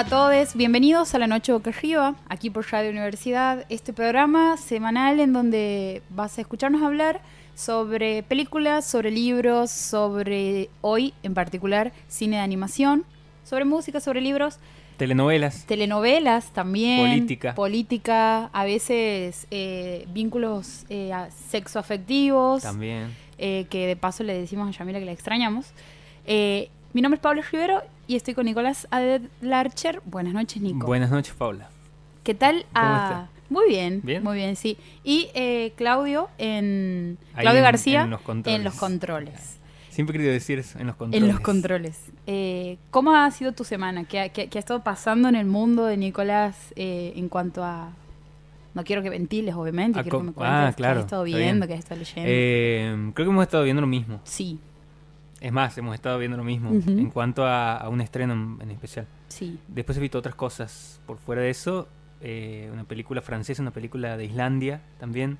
a todos, bienvenidos a la Noche Boca Arriba, aquí por Radio Universidad, este programa semanal en donde vas a escucharnos hablar sobre películas, sobre libros, sobre hoy en particular cine de animación, sobre música, sobre libros. Telenovelas. Telenovelas también. Política. Política, a veces eh, vínculos eh, sexoafectivos. También. Eh, que de paso le decimos a Yamila que la extrañamos. Mi nombre es Pablo Rivero y estoy con Nicolás Adlarcher. Buenas noches, Nico. Buenas noches, Paula. ¿Qué tal? ¿Cómo Ah, está? Muy bien, ¿Bien? muy bien, sí. Y eh, Claudio en Ahí Claudio en- García en los controles. en los controles. Siempre he querido decir eso, en los controles. En los controles. Eh, ¿Cómo ha sido tu semana? ¿Qué ha, qué- qué ha estado pasando en el mundo de Nicolás eh, en cuanto a... No quiero que ventiles, obviamente. A quiero que me cuentes ah, qué has claro, estado viendo, bien. qué has estado leyendo. Eh, creo que hemos estado viendo lo mismo. sí, Es más, hemos estado viendo lo mismo Ujú. en cuanto a, a un estreno en, en especial. sí. Después he visto otras cosas por fuera de eso. eh, una película francesa, una película de Islandia también.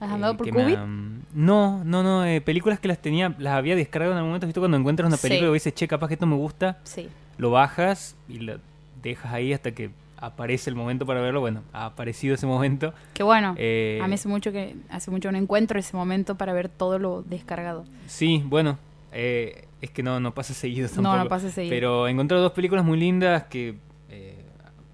¿Has eh, andado por Qubit? han- No, no, no. eh, películas que las tenía, las había descargado en algún momento. ¿Viste cuando encuentras una Sí. película y dices, che, capaz que esto me gusta? Sí. lo bajas y lo dejas ahí hasta que aparece el momento para verlo. Bueno, ha aparecido ese momento. Que bueno, Eh, a mí hace mucho que hace mucho no encuentro ese momento para ver todo lo descargado. Sí, bueno, eh, es que no, no pasa seguido No, tampoco. no pasa seguido. Pero he encontrado dos películas muy lindas que, eh,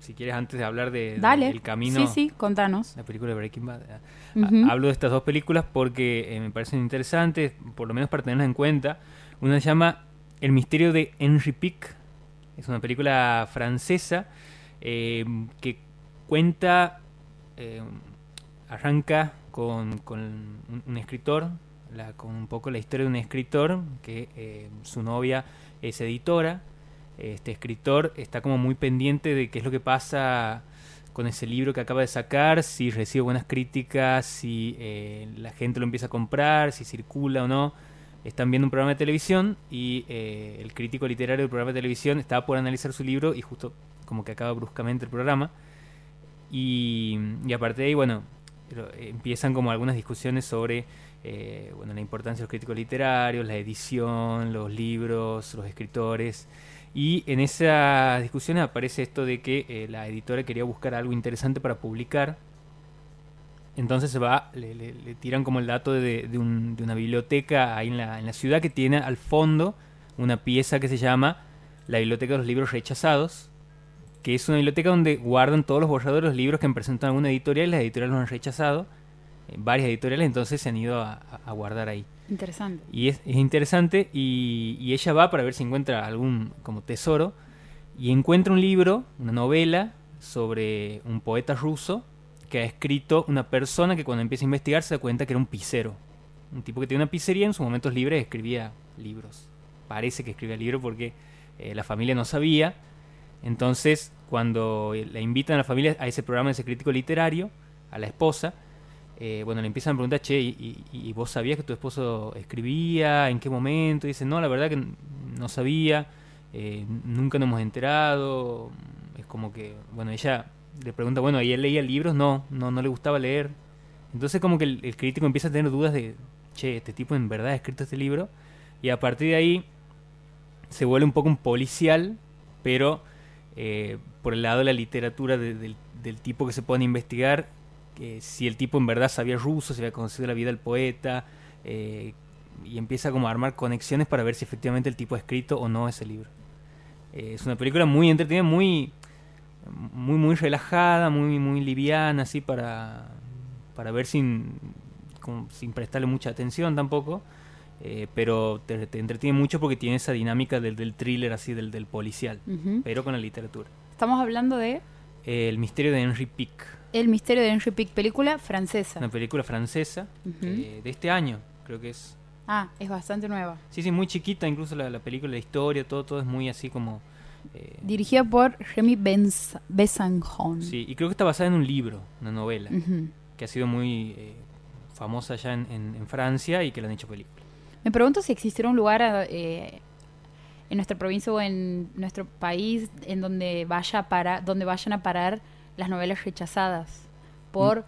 si quieres, antes de hablar de. El Camino, Sí, sí, contanos. la película de Breaking Bad, eh, hablo de estas dos películas porque eh, me parecen interesantes, por lo menos para tenerlas en cuenta. Una se llama El misterio de Henry Pick. Es una película francesa eh, que cuenta, eh, arranca con, con un, un escritor, la- con un poco la historia de un escritor que eh, su novia es editora. Este escritor está como muy pendiente de qué es lo que pasa con ese libro que acaba de sacar, si recibe buenas críticas, si eh, la gente lo empieza a comprar, si circula o no. Están viendo un programa de televisión y eh, el crítico literario del programa de televisión estaba por analizar su libro y justo como que acaba bruscamente el programa. Y, y a partir de ahí, bueno, empiezan como algunas discusiones sobre eh, bueno, la importancia de los críticos literarios, la edición, los libros, los escritores. Y en esas discusiones aparece esto de que eh, la editora quería buscar algo interesante para publicar. Entonces se va, le, tiran como el dato de, de una biblioteca ahí en la, en la ciudad que tiene al fondo una pieza que se llama la Biblioteca de los Libros Rechazados, que es una biblioteca donde guardan todos los borradores de los libros que han presentado alguna editorial y las editoriales los han rechazado. Varias editoriales entonces se han ido a- a- guardar ahí. Interesante. Y es, es interesante y, y ella va para ver si encuentra algún como tesoro y encuentra un libro, una novela sobre un poeta ruso que ha escrito una persona que cuando empieza a investigar se da cuenta que era un pisero. Un tipo que tenía una pizzería en sus momentos libres escribía libros. Parece que escribía libros porque eh, la familia no sabía. Entonces, cuando la invitan a la familia a ese programa de ese crítico literario, a la esposa, eh, bueno, le empiezan a preguntar, che, ¿y, y- vos sabías que tu esposo escribía? ¿En qué momento? Y dice, no, la verdad que no sabía, eh, nunca nos hemos enterado. Es como que, bueno, ella le pregunta, bueno, ¿y él leía libros? No, no, no le gustaba leer. Entonces como que el, crítico empieza a tener dudas de, che, este tipo en verdad ha escrito este libro. Y a partir de ahí se vuelve un poco un policial, pero eh, por el lado de la literatura de- del, del tipo que se pone a investigar, que si el tipo en verdad sabía ruso, si había conocido la vida del poeta, eh, y empieza como a armar conexiones para ver si efectivamente el tipo ha escrito o no ese libro. Eh, es una película muy entretenida, muy, muy, muy relajada, muy, muy liviana, así para, para ver sin, como sin prestarle mucha atención tampoco. eh, pero te, te entretiene mucho porque tiene esa dinámica del, del thriller así, del, del policial, Ujú. pero con la literatura. Estamos hablando de el misterio de Henry Pick, El misterio de Henry Pick, película francesa. una película francesa eh, de este año, creo que es. Ah, es bastante nueva. Sí, sí, muy chiquita, incluso la, la película, la historia, todo, todo es muy así como... eh, Dirigida por Remy Besançon. sí, y creo que está basada en un libro, una novela, que ha sido muy eh, famosa allá en, en- en Francia y que la han hecho película. Me pregunto si existiera un lugar eh, en nuestra provincia o en nuestro país en donde vaya a parar, donde vayan a parar las novelas rechazadas por,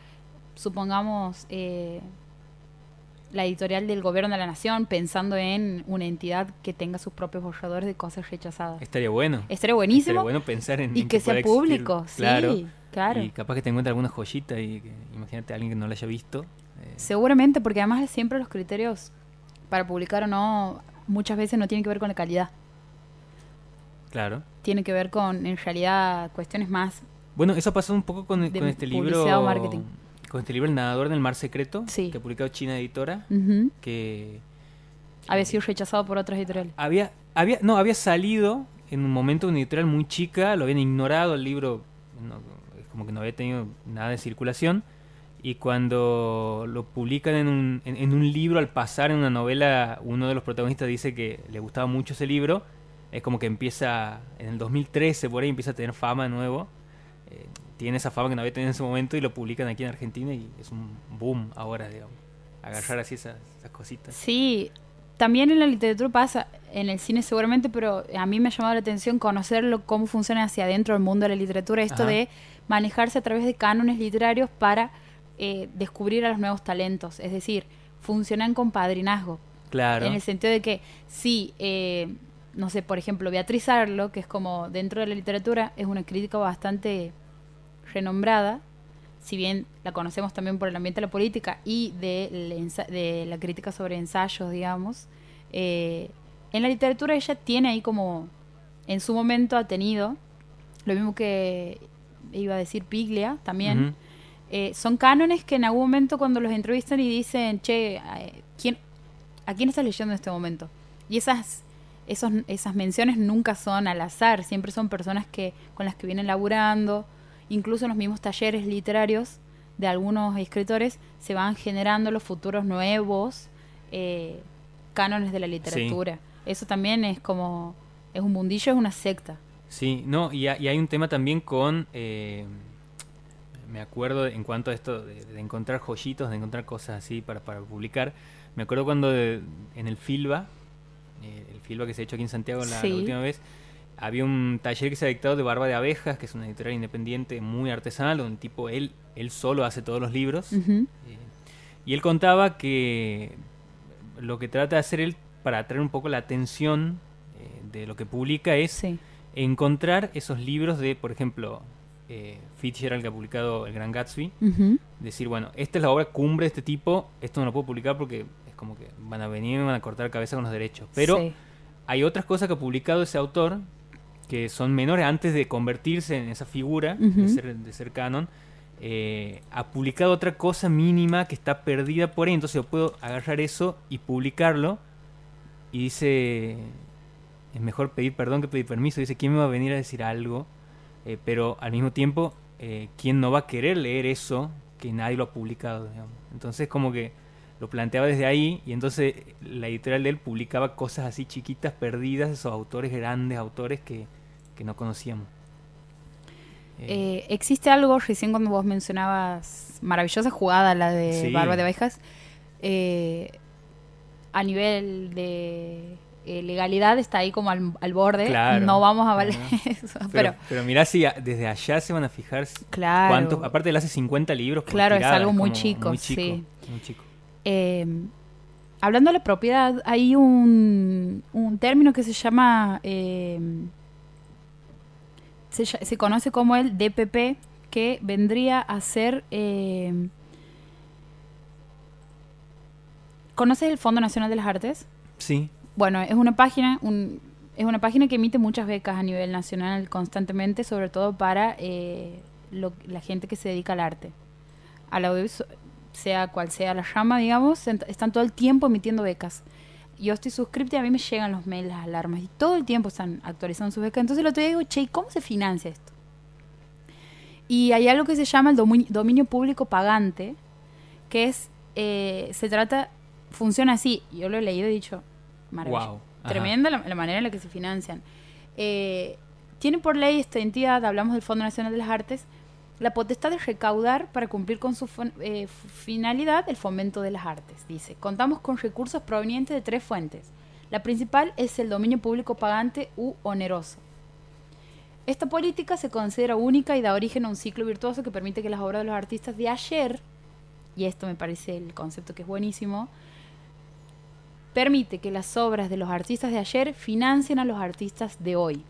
supongamos, eh, la editorial del gobierno de la nación pensando en una entidad que tenga sus propios borradores de cosas rechazadas. Estaría bueno. Estaría buenísimo. Estaría bueno pensar en y en que sea existir. público, Claro. sí, claro. Y capaz que te encuentre alguna joyita y que- imagínate a alguien que no la haya visto. eh, Seguramente, porque además siempre los criterios para publicar o no muchas veces no tienen que ver con la calidad. claro. Tiene que ver con, en realidad, cuestiones más. Bueno, eso pasó un poco con, con este libro. o marketing. Con este libro El nadador del mar secreto, Sí. que ha publicado China Editora, Ujú. que Había sido rechazado por otras editoriales. había, había, no, había salido en un momento una editorial muy chica, lo habían ignorado el libro, no, como que no había tenido nada de circulación, y cuando lo publican en un, en, en un libro, al pasar en una novela, uno de los protagonistas dice que le gustaba mucho ese libro, es como que empieza, en el 2013 por ahí empieza a tener fama de nuevo, eh, tiene esa fama que no había tenido en ese momento y lo publican aquí en Argentina y es un boom ahora, digamos, agarrar así esas, esas cositas. Sí, también en la literatura pasa, en el cine seguramente, pero a mí me ha llamado la atención conocerlo, cómo funciona hacia adentro del mundo de la literatura, esto Ajá. de manejarse a través de cánones literarios para eh, descubrir a los nuevos talentos. Es decir, funcionan con padrinazgo. Claro. En el sentido de que, sí, eh, no sé, por ejemplo, Beatriz Arlo, que es como dentro de la literatura, es una crítica bastante renombrada, si bien la conocemos también por el ambiente de la política y de, la crítica sobre ensayos, digamos, eh, en la literatura ella tiene ahí como, en su momento ha tenido, lo mismo que iba a decir Piglia también, eh, son cánones que en algún momento cuando los entrevistan y dicen, che, eh, ¿quién, ¿a quién estás leyendo en este momento? Y esas, esos, esas menciones nunca son al azar, siempre son personas que con las que vienen laburando, incluso en los mismos talleres literarios de algunos escritores se van generando los futuros nuevos eh, cánones de la literatura. Eso también es como, es un mundillo, es una secta. Sí, no, y, ha- y hay un tema también con, eh, me acuerdo en cuanto a esto de, de encontrar joyitos, de encontrar cosas así para, para publicar, me acuerdo cuando de- en el Filba, eh, Filba que se ha hecho aquí en Santiago la, la última vez, había un taller que se ha dictado de Barba de Abejas, que es una editorial independiente muy artesanal, donde tipo él, él solo hace todos los libros. Eh, y él contaba que lo que trata de hacer él para atraer un poco la atención eh, de lo que publica es Sí. encontrar esos libros de, por ejemplo, eh, Fitzgerald que ha publicado El Gran Gatsby, decir, bueno, esta es la obra cumbre de este tipo, esto no lo puedo publicar porque es como que van a venir y me van a cortar cabeza con los derechos. Pero Sí. Hay otras cosas que ha publicado ese autor que son menores antes de convertirse en esa figura, de, ser, de ser canon. eh, ha publicado otra cosa mínima que está perdida por ahí, entonces yo puedo agarrar eso y publicarlo. Y dice, es mejor pedir perdón que pedir permiso. Dice, ¿quién me va a venir a decir algo? Eh, pero al mismo tiempo, eh, ¿quién no va a querer leer eso que nadie lo ha publicado? digamos? Entonces como que lo planteaba desde ahí y entonces la editorial de él publicaba cosas así chiquitas, perdidas, esos autores grandes, autores que, que no conocíamos. Eh, Eh, existe algo, recién cuando vos mencionabas, maravillosa jugada la de Sí. Barba de Abejas, eh, a nivel de eh, legalidad está ahí como al, al borde, Claro, no vamos a valer claro. eso, pero, pero, pero mirá si a- desde allá se van a fijar claro, cuántos, aparte él hace 50 libros por Claro, es algo muy como chico, muy chico, sí. muy chico. Eh, hablando de la propiedad, hay un, un término que se llama, eh, se, se conoce como el DPP, que vendría a ser... eh, ¿Conoces el Fondo Nacional de las Artes? Sí, Bueno, es una página, un- es una página que emite muchas becas a nivel nacional constantemente, sobre todo para eh, lo- la gente que se dedica al arte. Al audiovisual, sea cual sea la rama, digamos, están todo el tiempo emitiendo becas. Yo estoy suscripta y a mí me llegan los mails, las alarmas, y todo el tiempo están actualizando sus becas. Entonces otro día digo, che, ¿y ¿cómo se financia esto? Y hay algo que se llama el dominio público pagante, que es, eh, se trata, funciona así. Yo lo he leído y he dicho, maravilloso. wow. Tremenda la, la manera en la que se financian. Eh, tiene por ley esta entidad, hablamos del Fondo Nacional de las Artes, la potestad de recaudar para cumplir con su eh, finalidad el fomento de las artes. Dice, contamos con recursos provenientes de tres fuentes. La principal es el dominio público pagante u oneroso. Esta política se considera única y da origen a un ciclo virtuoso que permite que las obras de los artistas de ayer, y esto me parece el concepto que es buenísimo, permite que las obras de los artistas de ayer financien a los artistas de hoy.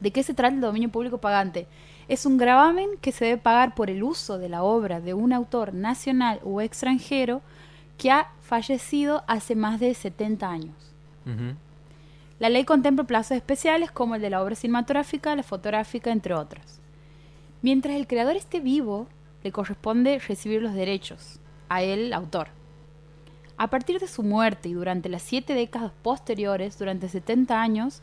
¿De qué se trata el dominio público pagante? Es un gravamen que se debe pagar por el uso de la obra de un autor nacional o extranjero que ha fallecido hace más de 70 años. La ley contempla plazos especiales como el de la obra cinematográfica, la fotográfica, entre otros. Mientras el creador esté vivo, le corresponde recibir los derechos a él, autor. A partir de su muerte y durante las siete décadas posteriores, durante 70 años,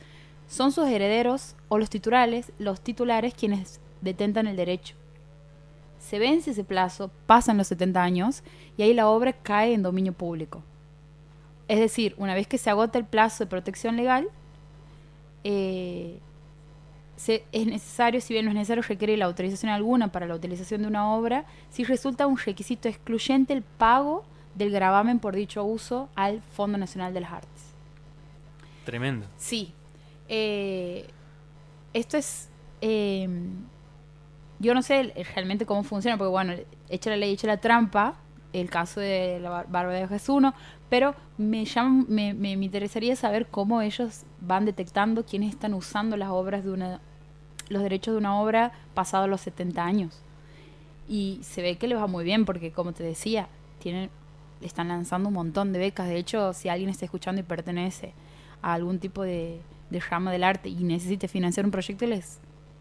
son sus herederos o los titulares, los titulares quienes detentan el derecho. Se vence ese plazo, pasan los 70 años y ahí la obra cae en dominio público. Es decir, una vez que se agota el plazo de protección legal, eh, se- es necesario, si bien no es necesario requerir la autorización alguna para la utilización de una obra, si resulta un requisito excluyente el pago del gravamen por dicho uso al Fondo Nacional de las Artes. Tremendo. Sí. Eh, esto es. eh, yo no sé realmente cómo funciona, porque bueno, echa la ley, echa la trampa, el caso de la Bar- Barba de Jesús 1, pero me, llama, me, me- interesaría saber cómo ellos van detectando quiénes están usando las obras de una. los derechos de una obra pasados los 70 años. Y se ve que les va muy bien, porque como te decía, tienen están lanzando un montón de becas. De hecho, si alguien está escuchando y pertenece a algún tipo de, de rama del arte y necesite financiar un proyecto, les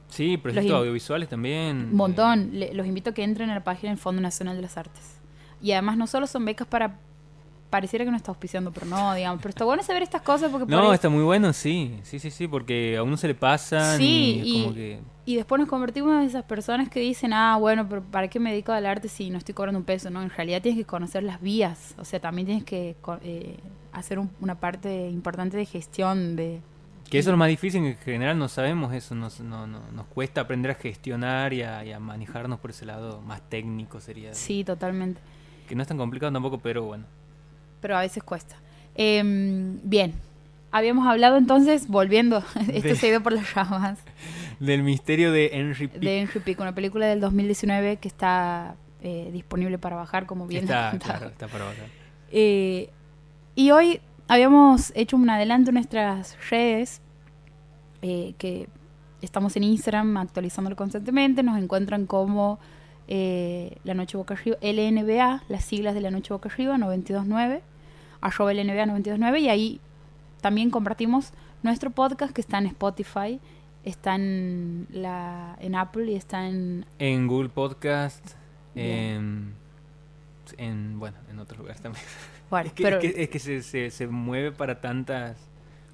Sí, proyectos audiovisuales también. un montón. Le- los invito a que entren a la página del Fondo Nacional de las Artes. Y además no solo son becas para... Pareciera que no está auspiciando, pero no, digamos. Pero está bueno saber estas cosas porque... Por No, está muy bueno, sí. Sí, sí, sí, porque a uno se le pasa Sí, y como que... Y después nos convertimos en esas personas que dicen, ah, bueno, pero ¿para qué me dedico al arte si no estoy cobrando un peso? No, en realidad tienes que conocer las vías. O sea, también tienes que eh, hacer un- una parte importante de gestión de... Que eso es lo más difícil, en general no sabemos eso, nos, no, no- nos cuesta aprender a gestionar y a, y a manejarnos por ese lado más técnico sería. Sí, totalmente. Que no es tan complicado tampoco, pero bueno. pero a veces cuesta. Em, bien, habíamos hablado entonces, volviendo, esto De- se ido por las ramas, Del misterio de Henry Pick. de Henry Pick, una película del 2019 que está eh, disponible para bajar, como bien está, claro, está para bajar. Eh, y hoy habíamos hecho un adelanto en nuestras redes, eh, que estamos en Instagram actualizándolo constantemente, nos encuentran como eh, La Noche Boca Arriba, LNBA, las siglas de La Noche Boca Arriba, 929, arroba LNBA 929, y ahí también compartimos nuestro podcast que está en Spotify, está en, la, en Apple y está en... En Google Podcast, en, en, bueno, en otros lugares también. Bueno, Es que, pero, es que, es que se, se, se mueve para tantas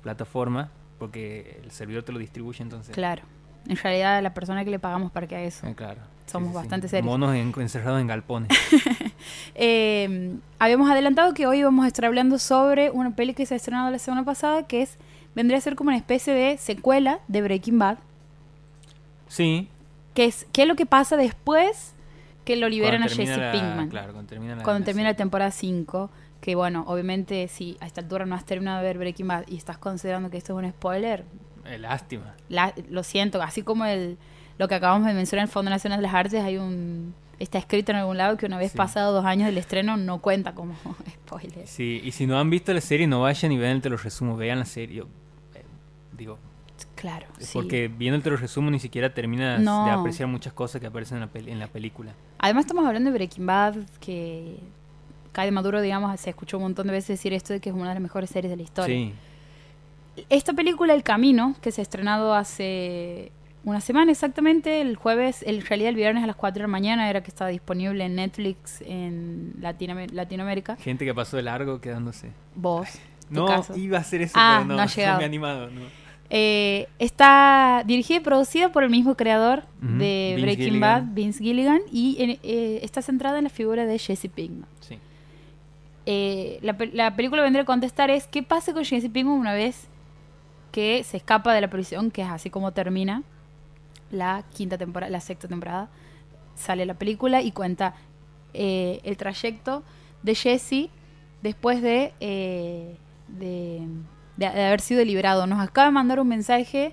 plataformas porque el servidor te lo distribuye entonces. claro, en realidad la persona que le pagamos para que haga eso. Eh, claro. Somos bastante serios. Monos en- encerrados en galpones. Eh, habíamos adelantado que hoy íbamos a estar hablando sobre una peli que se ha estrenado la semana pasada, que es vendría a ser como una especie de secuela de Breaking Bad, sí. que es qué es lo que pasa después que lo liberan a Jesse Pinkman, Claro, cuando termina la cuando la termina la temporada 5, que bueno, obviamente si a esta altura no has terminado de ver Breaking Bad y estás considerando que esto es un spoiler, Eh, lástima. la- lo siento, así como el lo que acabamos de mencionar en el Fondo Nacional de las Artes, hay un está escrito en algún lado que una vez Sí. pasado dos años del estreno no cuenta como spoiler. Sí, y si no han visto la serie, no vayan y vean el te lo resumo. Vean la serie. Yo, eh, digo, Claro, sí. porque viendo el resumo ni siquiera terminas No. de apreciar muchas cosas que aparecen en la, en la película. Además estamos hablando de Breaking Bad, que Cae de Maduro, digamos, se escuchó un montón de veces decir esto de que es una de las mejores series de la historia. Sí, Esta película, El Camino, que se ha estrenado hace una semana exactamente, el jueves, en realidad el viernes a las 4 de la mañana era que estaba disponible en Netflix en Latinoam- Latinoamérica. gente que pasó de largo quedándose. Vos, tu No, caso. iba a hacer eso, Ah, pero no, no ha llegado. me he animado. No. Eh, está dirigida y producida por el mismo creador de Vince Breaking Gilligan. Bad, Vince Gilligan, y en- eh, está centrada en la figura de Jesse Pinkman. Sí. Eh, la, la película vendría a contestar es qué pasa con Jesse Pinkman una vez que se escapa de la prisión, que es así como termina la quinta temporada, la sexta temporada. Sale la película y cuenta eh, el trayecto de Jesse después de, eh, de, de- de haber sido liberado. Nos acaba de mandar un mensaje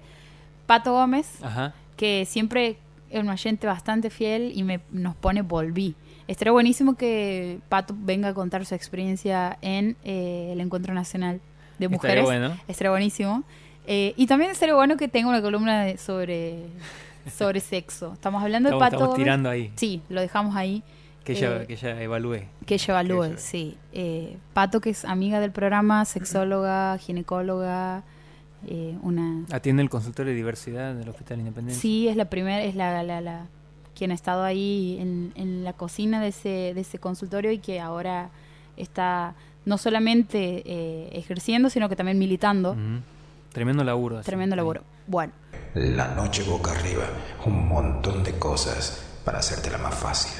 Pato Gómez, Ajá. que siempre es un oyente bastante fiel y me, nos pone volví. Estaría buenísimo que Pato venga a contar su experiencia en eh, el Encuentro Nacional de Mujeres. Estaría bueno. Estaría buenísimo. Eh, y también estaría bueno que tenga una columna de- sobre, sobre sexo. Estamos hablando de Pato. estamos tirando ahí. Sí, lo dejamos ahí. Que ella, Eh, que ella evalúe. Que ella evalúe, ella- sí. Eh, Pato, que es amiga del programa, sexóloga, ginecóloga, una... Atiende el consultorio de diversidad del Hospital Independencia. Sí, es la primera, es la, la, la- quien ha estado ahí en, en la cocina de ese, de ese consultorio y que ahora está no solamente eh, ejerciendo, sino que también militando. Ujú. Tremendo laburo. así, Tremendo laburo. Bueno, La noche boca arriba, un montón de cosas para hacértela más fácil.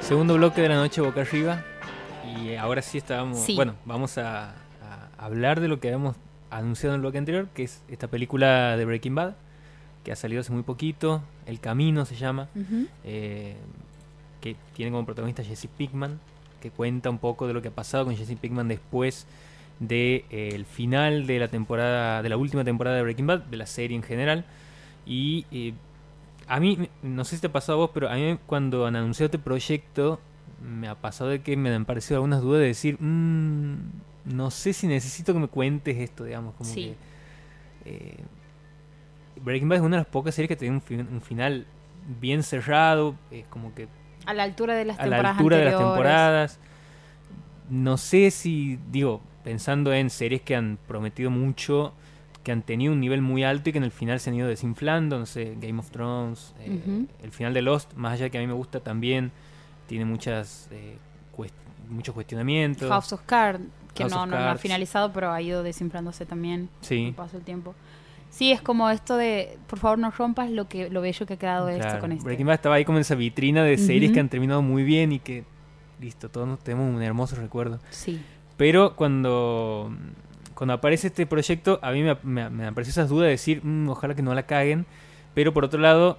Segundo bloque de la noche boca arriba. Y ahora sí estábamos. Sí. Bueno, vamos a, a hablar de lo que habíamos anunciado en el bloque anterior, que es esta película de Breaking Bad, que ha salido hace muy poquito. El Camino se llama. eh, que tiene como protagonista Jesse Pickman, que cuenta un poco de lo que ha pasado con Jesse Pickman después de eh, final de la temporada, de la última temporada de Breaking Bad, de la serie en general. Y eh, a mí, no sé si te ha pasado a vos, pero a mí cuando han anunciado este proyecto, me ha pasado de que me han parecido algunas dudas de decir, "Mm, no sé si necesito que me cuentes esto, digamos, como Sí. que... eh, Breaking Bad es una de las pocas series que tiene un, fin- un final bien cerrado, es como que a la altura de las a la temporadas altura de las anteriores. temporadas. No sé si, digo, pensando en series que han prometido mucho, que han tenido un nivel muy alto y que en el final se han ido desinflando, no sé, Game of Thrones, eh, el final de Lost, más allá de que a mí me gusta también, tiene muchas eh, cuest- muchos cuestionamientos. House of Cards, que House no, of no, no ha finalizado, pero ha ido desinflándose también Sí. con paso el tiempo. Sí, es como esto de, por favor, no rompas lo que lo bello que ha quedado esto con este. Breaking Bad estaba ahí como en esa vitrina de series que han terminado muy bien y que, listo, todos nos tenemos un hermoso recuerdo. Sí. Pero cuando, cuando aparece este proyecto, a mí me, me, me apareció esas dudas de decir, "Mm, ojalá que no la caguen. Pero por otro lado,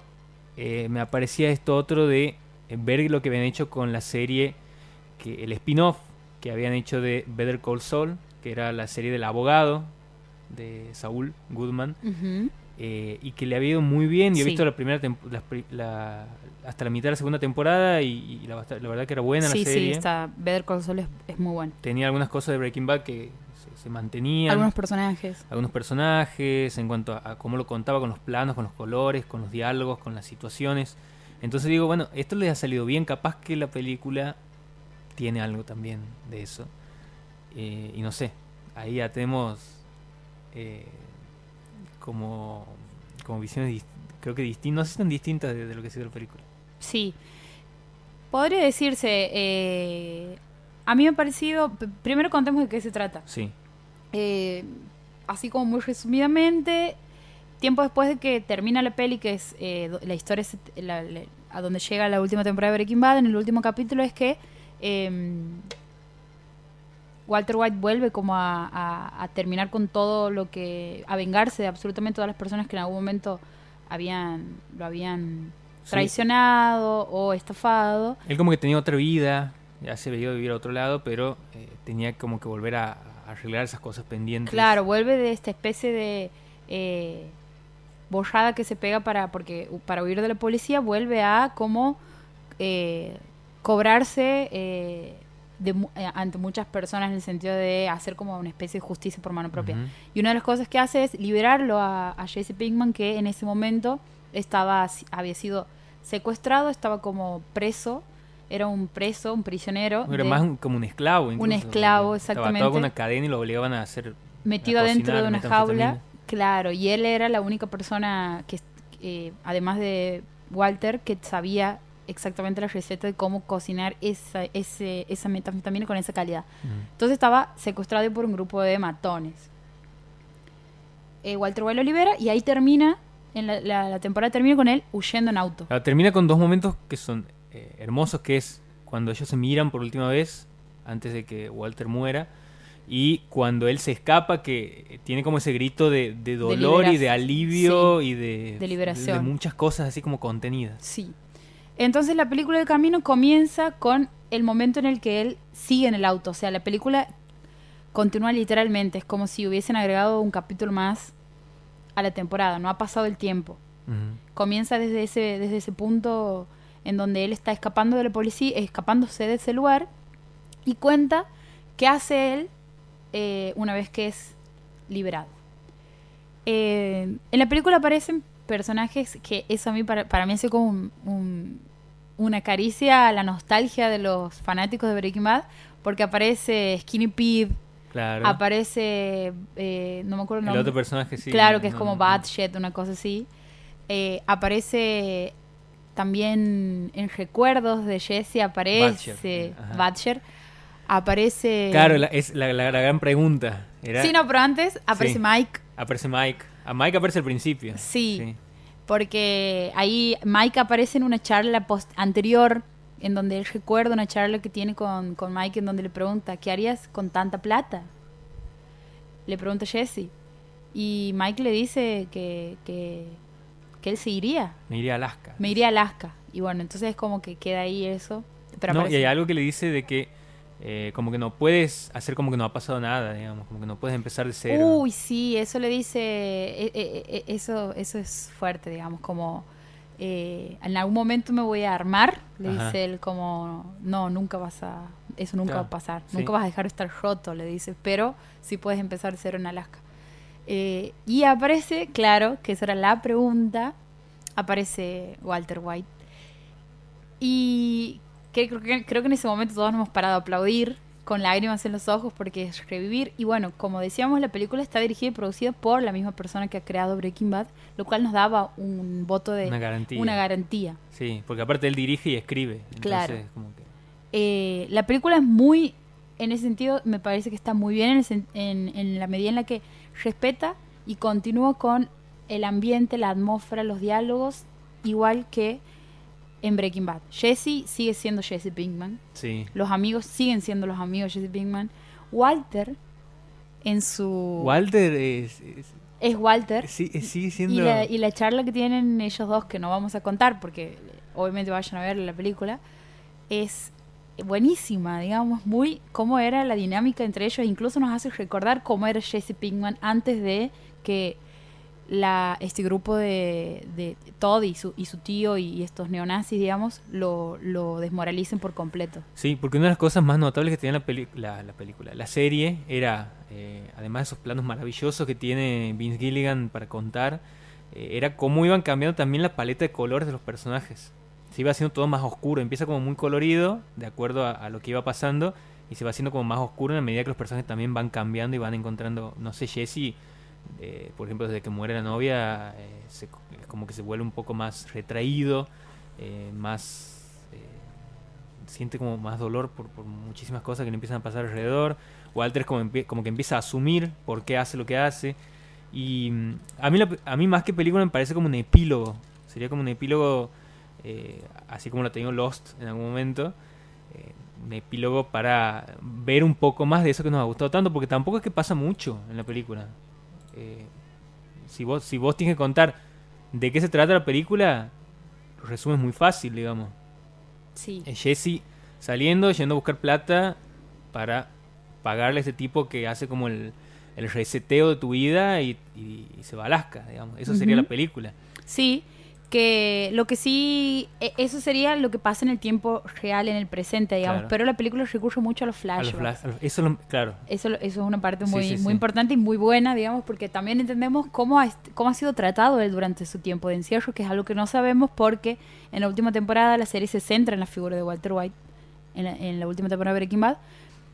eh, me aparecía esto otro de eh, ver lo que habían hecho con la serie, que el spin-off que habían hecho de Better Call Saul, que era la serie del abogado de Saúl Goodman, eh, y que le había ido muy bien. Yo he Sí. visto la primera la- hasta la mitad de la segunda temporada y, y la, la verdad que era buena sí, la serie. sí, está. Better Call Saul es, es muy bueno. Tenía algunas cosas de Breaking Bad que se, se mantenían. Algunos personajes. algunos personajes, en cuanto a, a cómo lo contaba con los planos, con los colores, con los diálogos, con las situaciones. Entonces digo, bueno, esto les ha salido bien, capaz que la película tiene algo también de eso. Eh, y no sé, ahí ya tenemos eh, como, como visiones, creo que distintas, no sé si tan distintas de, de lo que ha sido la película. Sí. Podría decirse. eh, a mí me ha parecido. Primero contemos de qué se trata. Sí, Eh, así como muy resumidamente, tiempo después de que termina la peli, que es la historia se- la- la- a donde llega la última temporada de Breaking Bad, en el último capítulo es que em, Walter White vuelve como a, a- a terminar con todo lo que, a vengarse de absolutamente todas las personas que en algún momento habían, lo habían Sí. traicionado o estafado. Él como que tenía otra vida, ya se veía vivir a otro lado, pero eh, tenía como que volver a, a arreglar esas cosas pendientes. Claro, vuelve de esta especie de eh, borrada que se pega para porque para huir de la policía vuelve a como eh, cobrarse eh, de eh, ante muchas personas en el sentido de hacer como una especie de justicia por mano propia. Y una de las cosas que hace es liberarlo a, a Jesse Pinkman que en ese momento estaba había sido secuestrado, estaba como preso, era un preso, un prisionero. Era de- más un- como un esclavo. incluso, esclavo, porque exactamente. Estaba con una cadena y lo obligaban a hacer. metido adentro de una jaula. Claro, y él era la única persona que, eh, además de Walter, que sabía exactamente la receta de cómo cocinar esa, ese, esa metanfetamina con esa calidad. Entonces estaba secuestrado por un grupo de matones. Eh, Walter White lo libera y ahí termina, en la, la- la temporada termina con él huyendo en auto. Termina con dos momentos que son eh, hermosos, que es cuando ellos se miran por última vez, antes de que Walter muera, y cuando él se escapa, que eh, tiene como ese grito de, de dolor y de alivio y de, De liberación. de muchas cosas así como contenidas. Sí. Entonces la película del camino comienza con el momento en el que él sigue en el auto. O sea, la película continúa literalmente. Es como si hubiesen agregado un capítulo más a la temporada. No ha pasado el tiempo. Comienza desde ese, desde ese punto en donde él está escapando de la policía, escapándose de ese lugar, y cuenta qué hace él eh, una vez que es liberado. Eh, en la película aparecen personajes que eso a mí para, para mí hace como un- un- una caricia a la nostalgia de los fanáticos de Breaking Bad, porque aparece Skinny Pete, Claro. aparece, eh, no me acuerdo el el nombre. otro personaje sí. Claro, que es no, como no, una cosa así. Eh, aparece también en recuerdos de Jesse, aparece ajá. Butcher. Aparece... Claro, la- es la, la- la gran pregunta. Era, Sí, no, pero antes aparece Sí. Mike. Aparece Mike. A Mike aparece al principio. Sí. Porque ahí Mike aparece en una charla post anterior, en donde él recuerda una charla que tiene con, con Mike, en donde le pregunta, ¿qué harías con tanta plata? Le pregunta Jesse. Y Mike le dice que, que, que él se iría. Me iría a Alaska. Me iría a Alaska. Y bueno, entonces es como que queda ahí eso. Pero No, y hay algo que le dice de que eh, como que no puedes hacer como que no ha pasado nada, digamos, como que no puedes empezar de cero. Uy, sí, eso le dice, e- e- e- eso, eso es fuerte, digamos, como eh, en algún momento me voy a armar, le Ajá. dice él como, no, nunca vas a, eso nunca Claro, va a pasar, sí. nunca vas a dejar de estar roto, le dice, pero sí puedes empezar de cero en Alaska. Eh, y aparece, claro, que esa era la pregunta, aparece Walter White. Y que, creo, que, creo que en ese momento todos nos hemos parado a aplaudir con lágrimas en los ojos porque es revivir. Y bueno, como decíamos, la película está dirigida y producida por la misma persona que ha creado Breaking Bad, lo cual nos daba un voto de Una garantía. una garantía. Sí, porque aparte él dirige y escribe. Entonces, Claro. como que... Eh, la película es muy, en ese sentido, me parece que está muy bien en la medida en la que respeta y continúa con el ambiente, la atmósfera, los diálogos, igual que en Breaking Bad. Jesse sigue siendo Jesse Pinkman, Sí. los amigos siguen siendo los amigos de Jesse Pinkman. Walter, en su... Walter es, es- es Walter. sí, sigue siendo... Y la, y la charla que tienen ellos dos, que no vamos a contar porque obviamente vayan a ver la película, es buenísima, digamos, muy cómo era la dinámica entre ellos, incluso nos hace recordar cómo era Jesse Pinkman antes de que la, este grupo de, de Todd y su, y su tío y estos neonazis, digamos, lo, lo desmoralicen por completo. Sí, porque una de las cosas más notables que tenía la, peli- la, la película, la serie, era, eh, además de esos planos maravillosos que tiene Vince Gilligan para contar, eh, era cómo iban cambiando también la paleta de colores de los personajes. Se iba haciendo todo más oscuro, empieza como muy colorido, de acuerdo a, a lo que iba pasando, y se va haciendo como más oscuro en la medida que los personajes también van cambiando y van encontrando, no sé, Jesse, eh, por ejemplo, desde que muere la novia, eh, se- como que se vuelve un poco más retraído, eh, más... eh, siente como más dolor por, por muchísimas cosas que le empiezan a pasar alrededor. Walter es como, que empieza a asumir por qué hace lo que hace. Y mm, a mí, la a mí más que película me parece como un epílogo. Sería como un epílogo, eh, así como lo tenido Lost en algún momento. eh, un epílogo para ver un poco más de eso que nos ha gustado tanto, porque tampoco es que pasa mucho en la película. Eh, si, vos, si vos tienes que contar de qué se trata la película, lo resumes muy fácil, digamos. Sí. Eh, Jesse saliendo, yendo a buscar plata para pagarle a ese tipo que hace como el, el reseteo de tu vida y, y- y se va a Alaska, digamos. Eso sería la película. Sí, que lo que sí, e- eso sería lo que pasa en el tiempo real, en el presente, digamos, Claro. pero la película recurre mucho a los A los flashbacks. flash- a los- eso lo- claro. Eso, eso es una parte muy, sí, muy sí. importante y muy buena, digamos, porque también entendemos cómo ha, cómo ha sido tratado él durante su tiempo de encierro, que es algo que no sabemos porque en la última temporada la serie se centra en la figura de Walter White, en la, en la última temporada de Breaking Bad,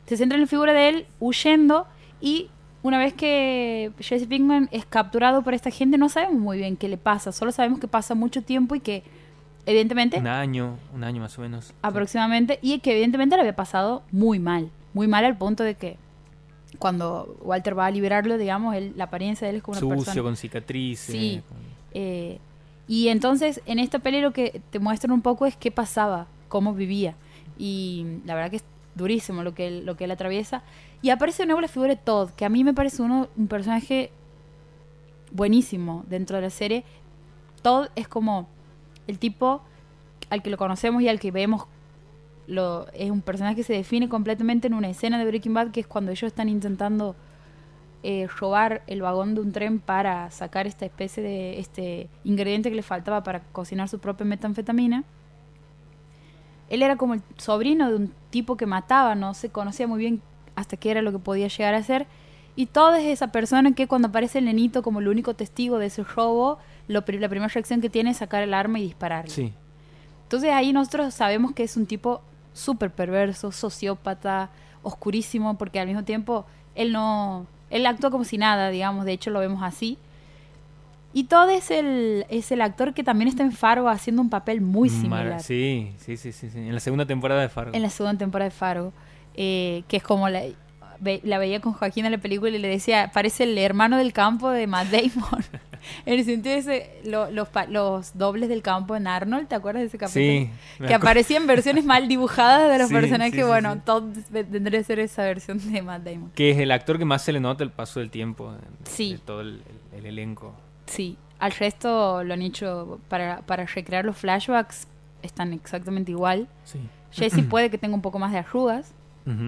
se centra en la figura de él huyendo y una vez que Jesse Pinkman es capturado por esta gente, no sabemos muy bien qué le pasa, solo sabemos que pasa mucho tiempo y que evidentemente Un año, un año más o menos. sí. aproximadamente y que evidentemente le había pasado muy mal, muy mal al punto de que cuando Walter va a liberarlo, digamos, él, la apariencia de él es como una Sucio, persona. con cicatrices. Sí. Eh, y entonces en esta peli lo que te muestran un poco es qué pasaba, cómo vivía. Y la verdad que es durísimo lo que él, lo que él atraviesa. Y aparece de nuevo la figura de Todd, que a mí me parece uno, un personaje buenísimo dentro de la serie. Todd es como el tipo al que lo conocemos y al que vemos. Lo, es un personaje que se define completamente en una escena de Breaking Bad, que es cuando ellos están intentando eh, robar el vagón de un tren para sacar esta especie de este ingrediente que le faltaba para cocinar su propia metanfetamina. él era como el sobrino de un tipo que mataba, no se conocía muy bien hasta qué era lo que podía llegar a ser. Y toda esa persona que cuando aparece el nenito como el único testigo de ese robo, lo, la primera reacción que tiene es sacar el arma y dispararle. Sí. Entonces ahí nosotros sabemos que es un tipo súper perverso, sociópata, oscurísimo, porque al mismo tiempo él no, él actúa como si nada, digamos, de hecho lo vemos así. Y Todd es el, es el actor que también está en Fargo haciendo un papel muy similar Sí, sí, sí, sí, sí. En la segunda temporada de Fargo. en la segunda temporada de Fargo, eh, que es como la, la veía con Joaquín en la película y le decía, parece el hermano del campo de Matt Damon. en el sentido de ese, lo- los, los dobles del campo en Arnold, ¿te acuerdas de ese capítulo? Sí. que aparecían versiones mal dibujadas de los Sí, personajes. sí, sí, bueno, sí. Todd ve- tendría que ser esa versión de Matt Damon. Que es el actor que más se le nota el paso del tiempo. de- Sí. De todo el, el- el elenco. Sí, al resto lo han hecho para, para recrear los flashbacks, están exactamente igual. Sí. Jesse puede que tenga un poco más de arrugas,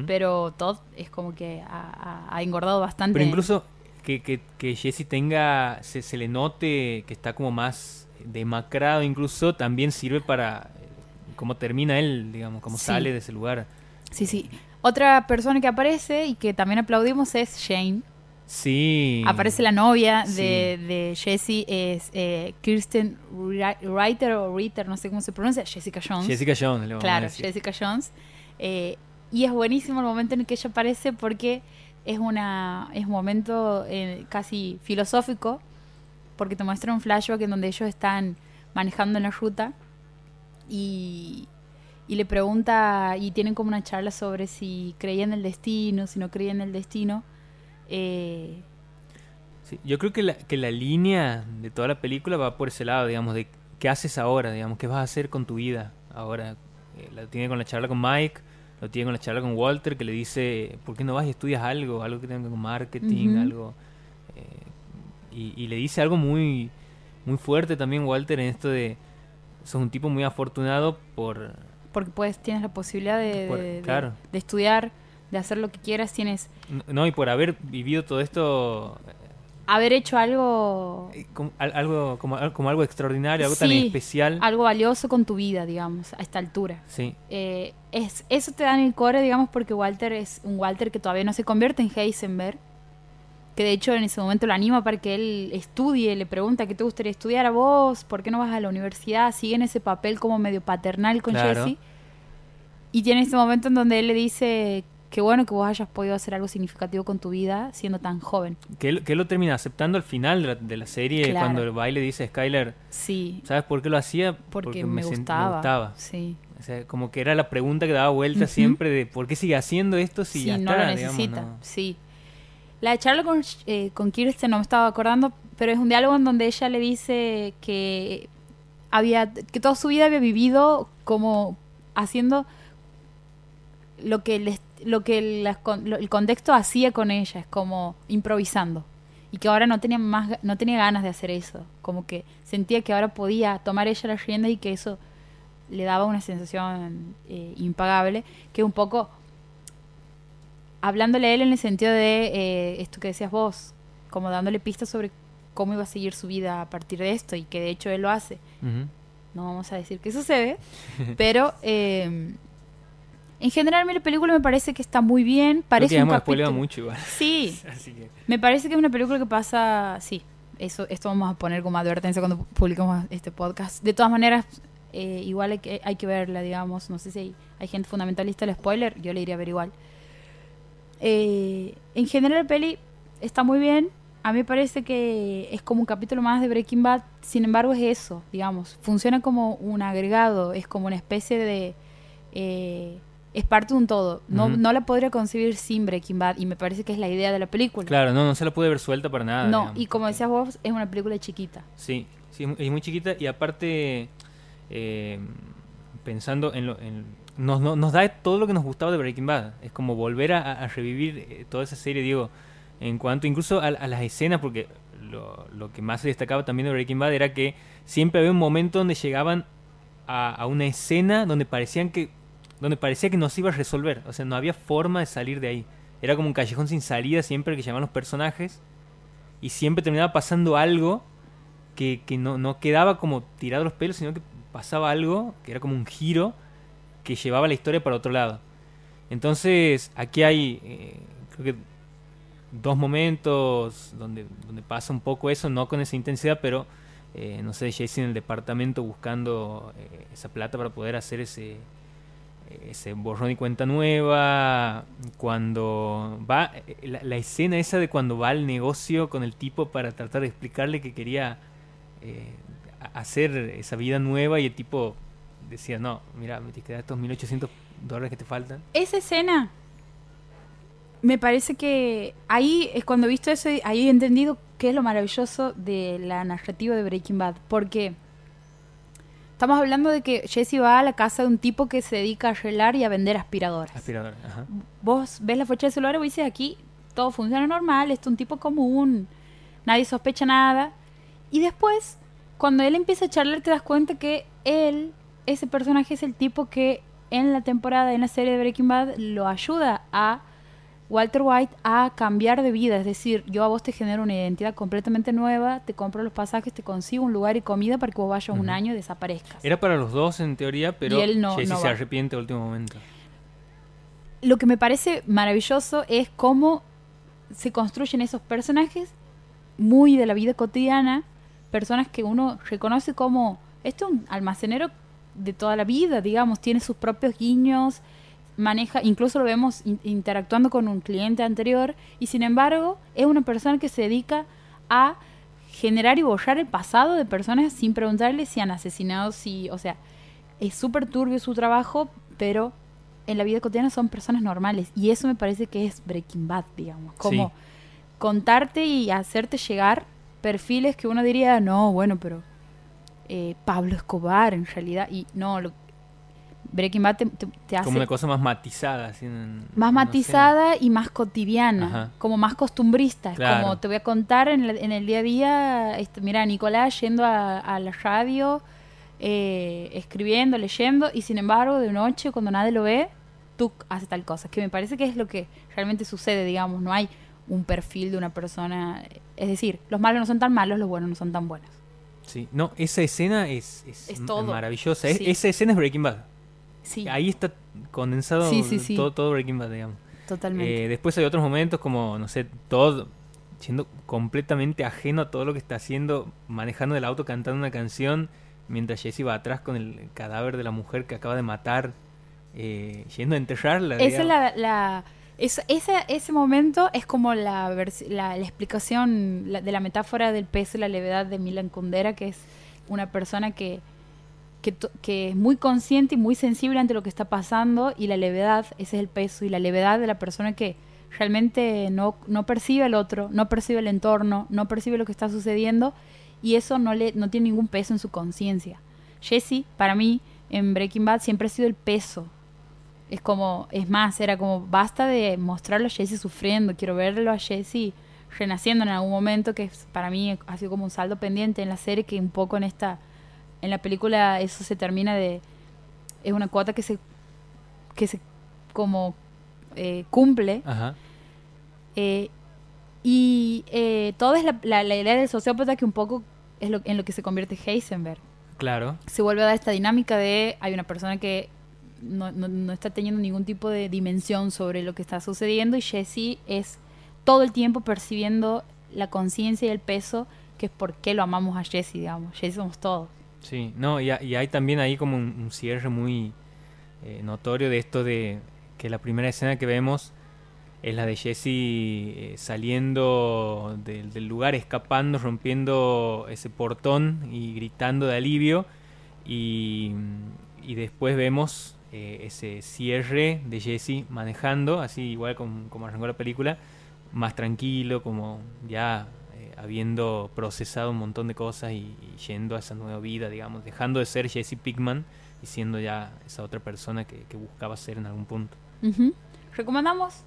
Pero Todd es como que ha, engordado bastante. Pero incluso que, que, que Jesse tenga, se, se le note que está como más demacrado, incluso también sirve para eh, cómo termina él, digamos, cómo Sí. sale de ese lugar. Sí, sí. Otra persona que aparece y que también aplaudimos es Shane. Sí. Aparece la novia Sí. de, de Jesse, es eh, Kirsten Reiter o Ritter, no sé cómo se pronuncia, Jessica Jones. Jessica Jones, le vamos a claro, decir. Jessica Jones. Eh, y es buenísimo el momento en el que ella aparece porque es, una, es un momento eh, casi filosófico, porque te muestra un flashback en donde ellos están manejando en la ruta y, y le pregunta, y tienen como una charla sobre si creía en el destino, si no creía en el destino. Eh, Sí, Yo creo que la, que la línea de toda la película va por ese lado, digamos, de qué haces ahora, digamos, qué vas a hacer con tu vida ahora. Eh, la tiene con la charla con Mike, lo tiene con la charla con Walter, que le dice, ¿por qué no vas y estudias algo? Algo que tenga que ver con marketing, algo... eh, y, y le dice algo muy, muy fuerte también Walter en esto de, sos un tipo muy afortunado por... porque pues tienes la posibilidad de, Por- de- de- claro. de estudiar, de hacer lo que quieras, tienes No, y por haber vivido todo esto haber hecho algo eh, como, al- algo, como, al- como algo extraordinario, algo tan especial. algo valioso con tu vida, digamos, a esta altura. Sí. Eh, es, eso te da en el core, digamos, porque Walter es un Walter que todavía no se convierte en Heisenberg, que de hecho en ese momento lo anima para que él estudie, le pregunta qué te gustaría estudiar a vos, por qué no vas a la universidad, sigue en ese papel como medio paternal con Claro. Jesse. Y tiene ese momento en donde él le dice que bueno que vos hayas podido hacer algo significativo con tu vida siendo tan joven. Que él, que él lo termina aceptando al final de la, de la serie Claro. cuando va y le dice a Skyler, Sí, ¿sabes por qué lo hacía? porque, me, gustaba. gustaba. Sí. O sea, como que era la pregunta que daba vuelta siempre de ¿por qué sigue haciendo esto si sí, ya no está? lo digamos, necesita. no? Sí. La charla con, eh, con Kirsten no me estaba acordando, pero es un diálogo en donde ella le dice que había que toda su vida había vivido como haciendo lo que les- lo que lo- el contexto hacía con ella, es como improvisando. Y que ahora no tenía más no tenía ganas de hacer eso, como que sentía que ahora podía tomar ella las riendas y que eso le daba una sensación eh, impagable, que un poco hablándole a él en el sentido de eh, esto que decías vos, como dándole pistas sobre cómo iba a seguir su vida a partir de esto y que de hecho él lo hace. Ujú. No vamos a decir qué sucede, pero eh, en general la película me parece que está muy bien, Creo parece que ya un capítulo. mucho igual. Sí, Así que, me parece que es una película que pasa, sí, eso esto vamos a poner como advertencia cuando publicamos este podcast. De todas maneras, eh, igual hay que, hay que verla, digamos, no sé si hay, hay gente fundamentalista del spoiler, yo le iría a ver igual. Eh, en general la peli está muy bien, a mí me parece que es como un capítulo más de Breaking Bad, sin embargo es eso, digamos, funciona como un agregado, es como una especie de... eh, es parte de un todo. No, no la podría concebir sin Breaking Bad y me parece que es la idea de la película. claro, no, no se la puede ver suelta para nada. No, digamos, y como decías vos, es una película chiquita. Sí, sí, es muy- chiquita y aparte, eh, pensando en lo... En, nos, no- nos da todo lo que nos gustaba de Breaking Bad. Es como volver a, a revivir eh, toda esa serie, digo, en cuanto incluso a, a las escenas, porque lo, lo que más se destacaba también de Breaking Bad era que siempre había un momento donde llegaban a, a una escena donde parecían que donde parecía que no se iba a resolver, o sea, no había forma de salir de ahí. Era como un callejón sin salida siempre que llamaban los personajes y siempre terminaba pasando algo que, que no, no quedaba como tirado los pelos, sino que pasaba algo que era como un giro que llevaba la historia para otro lado. Entonces, aquí hay, eh, creo que dos momentos donde, donde pasa un poco eso, no con esa intensidad, pero eh, no sé, Jesse en el departamento buscando eh, esa plata para poder hacer ese, ese borrón y cuenta nueva. Cuando va, eh, la, escena esa de cuando va al negocio con el tipo para tratar de explicarle que quería eh, hacer esa vida nueva y el tipo decía, no, mira, me tienes que dar estos 1800 dólares que te faltan. Esa escena me parece que ahí es cuando he visto eso, ahí he entendido qué es lo maravilloso de la narrativa de Breaking Bad. Porque estamos hablando de que Jesse va a la casa de un tipo que se dedica a arreglar y a vender aspiradoras. Aspirador, ajá. Vos ves la fecha del celular y dices aquí todo funciona normal, esto es un tipo común, nadie sospecha nada. Y después, cuando él empieza a charlar, te das cuenta que él, ese personaje es el tipo que en la temporada, en la serie de Breaking Bad, lo ayuda a Walter White a cambiar de vida. Es decir, yo a vos te genero una identidad completamente nueva, te compro los pasajes, te consigo un lugar y comida para que vos vayas un año y desaparezcas. Era para los dos en teoría, pero Y él no- Jesse no se va. arrepiente al último momento. lo que me parece maravilloso es cómo se construyen esos personajes muy de la vida cotidiana, personas que uno reconoce como, esto es un almacenero de toda la vida, digamos, tiene sus propios guiños, maneja, incluso lo vemos in- interactuando con un cliente anterior, y sin embargo es una persona que se dedica a generar y borrar el pasado de personas sin preguntarle si han asesinado, si, o sea, es súper turbio su trabajo, pero en la vida cotidiana son personas normales. Y eso me parece que es Breaking Bad, digamos. Como Sí. contarte y hacerte llegar perfiles que uno diría, no, bueno, pero eh, Pablo Escobar en realidad. Y no, lo- Breaking Bad te, te- te hace Como una cosa más matizada. así más no sé. matizada y más cotidiana, Ajá. como más costumbrista. Claro. Como te voy a contar en, la- en el día a día, este, mira, Nicolás yendo a, a la radio, eh, escribiendo, leyendo, y sin embargo, de noche, cuando nadie lo ve, tú haces tal cosa. Que me parece que es lo que realmente sucede, digamos. No hay un perfil de una persona. Es decir, los malos no son tan malos, los buenos no son tan buenos. Sí, no, esa escena es, es, Es todo. maravillosa. Es- Sí. esa escena es Breaking Bad. Sí, Ahí está condensado Sí. Todo, todo Breaking Bad, digamos. totalmente. Eh, después hay otros momentos como, no sé, todo siendo completamente ajeno a todo lo que está haciendo, manejando el auto, cantando una canción, mientras Jesse va atrás con el cadáver de la mujer que acaba de matar, eh, yendo a enterrarla. Esa la, la- es- esa- ese momento es como la, la, la explicación de la metáfora del peso y la levedad de Milan Kundera, que es una persona que, que, que es muy consciente y muy sensible ante lo que está pasando y la levedad, ese es el peso y la levedad de la persona que realmente no, no percibe al otro, no percibe el entorno, no percibe lo que está sucediendo y eso no, le, no tiene ningún peso en su conciencia. Jesse, para mí, en Breaking Bad siempre ha sido el peso es como, es más, era como, basta de mostrarlo a Jesse sufriendo, quiero verlo a Jesse renaciendo en algún momento, que para mí ha sido como un saldo pendiente en la serie, que un poco en esta, en la película eso se termina de, es una cuota que se, que se como eh, cumple, Ajá. eh, y eh, toda es la, la, la idea del sociópata que un poco es lo, en lo que se convierte Heisenberg Claro. se vuelve a dar esta dinámica de hay una persona que no, no- no está teniendo ningún tipo de dimensión sobre lo que está sucediendo y Jesse es todo el tiempo percibiendo la conciencia y el peso que es por qué lo amamos a Jesse, digamos. Jesse somos todos. Sí, no, y, y hay también ahí como un, cierre muy eh, notorio de esto de que la primera escena que vemos es la de Jesse eh, saliendo del, lugar, escapando, rompiendo ese portón y gritando de alivio. Y, y después vemos eh, ese cierre de Jesse manejando, así igual como, como arrancó la película, más tranquilo, como ya habiendo procesado un montón de cosas y, y yendo a esa nueva vida, digamos, dejando de ser Jesse Pickman y siendo ya esa otra persona que, que buscaba ser en algún punto. Ujú. Recomendamos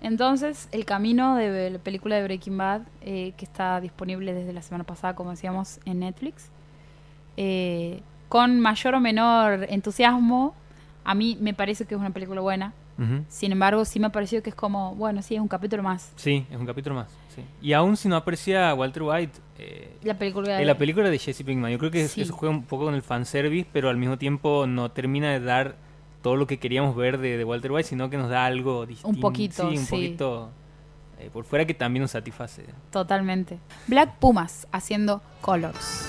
entonces El Camino de la película de Breaking Bad, eh, que está disponible desde la semana pasada, como decíamos, en Netflix. Eh, con mayor o menor entusiasmo, a mí me parece que es una película buena. Sin embargo, sí me ha parecido que es como, bueno, sí, es un capítulo más. Sí, es un capítulo más. sí. Y aún si no aprecia a Walter White, eh, La película en la película de Jesse Pinkman, yo creo que Sí. eso juega un poco con el fanservice, pero al mismo tiempo no termina de dar todo lo que queríamos ver de, de Walter White, sino que nos da algo distinto. poquito, Sí, un sí. poquito eh, por fuera que también nos satisface. Totalmente. Black Pumas haciendo Colors.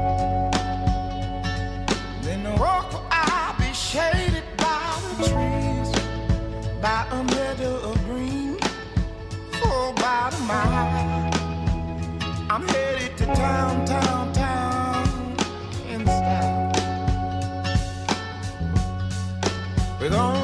By a meadow of green for about a mile. I'm headed to town, town, town in style with all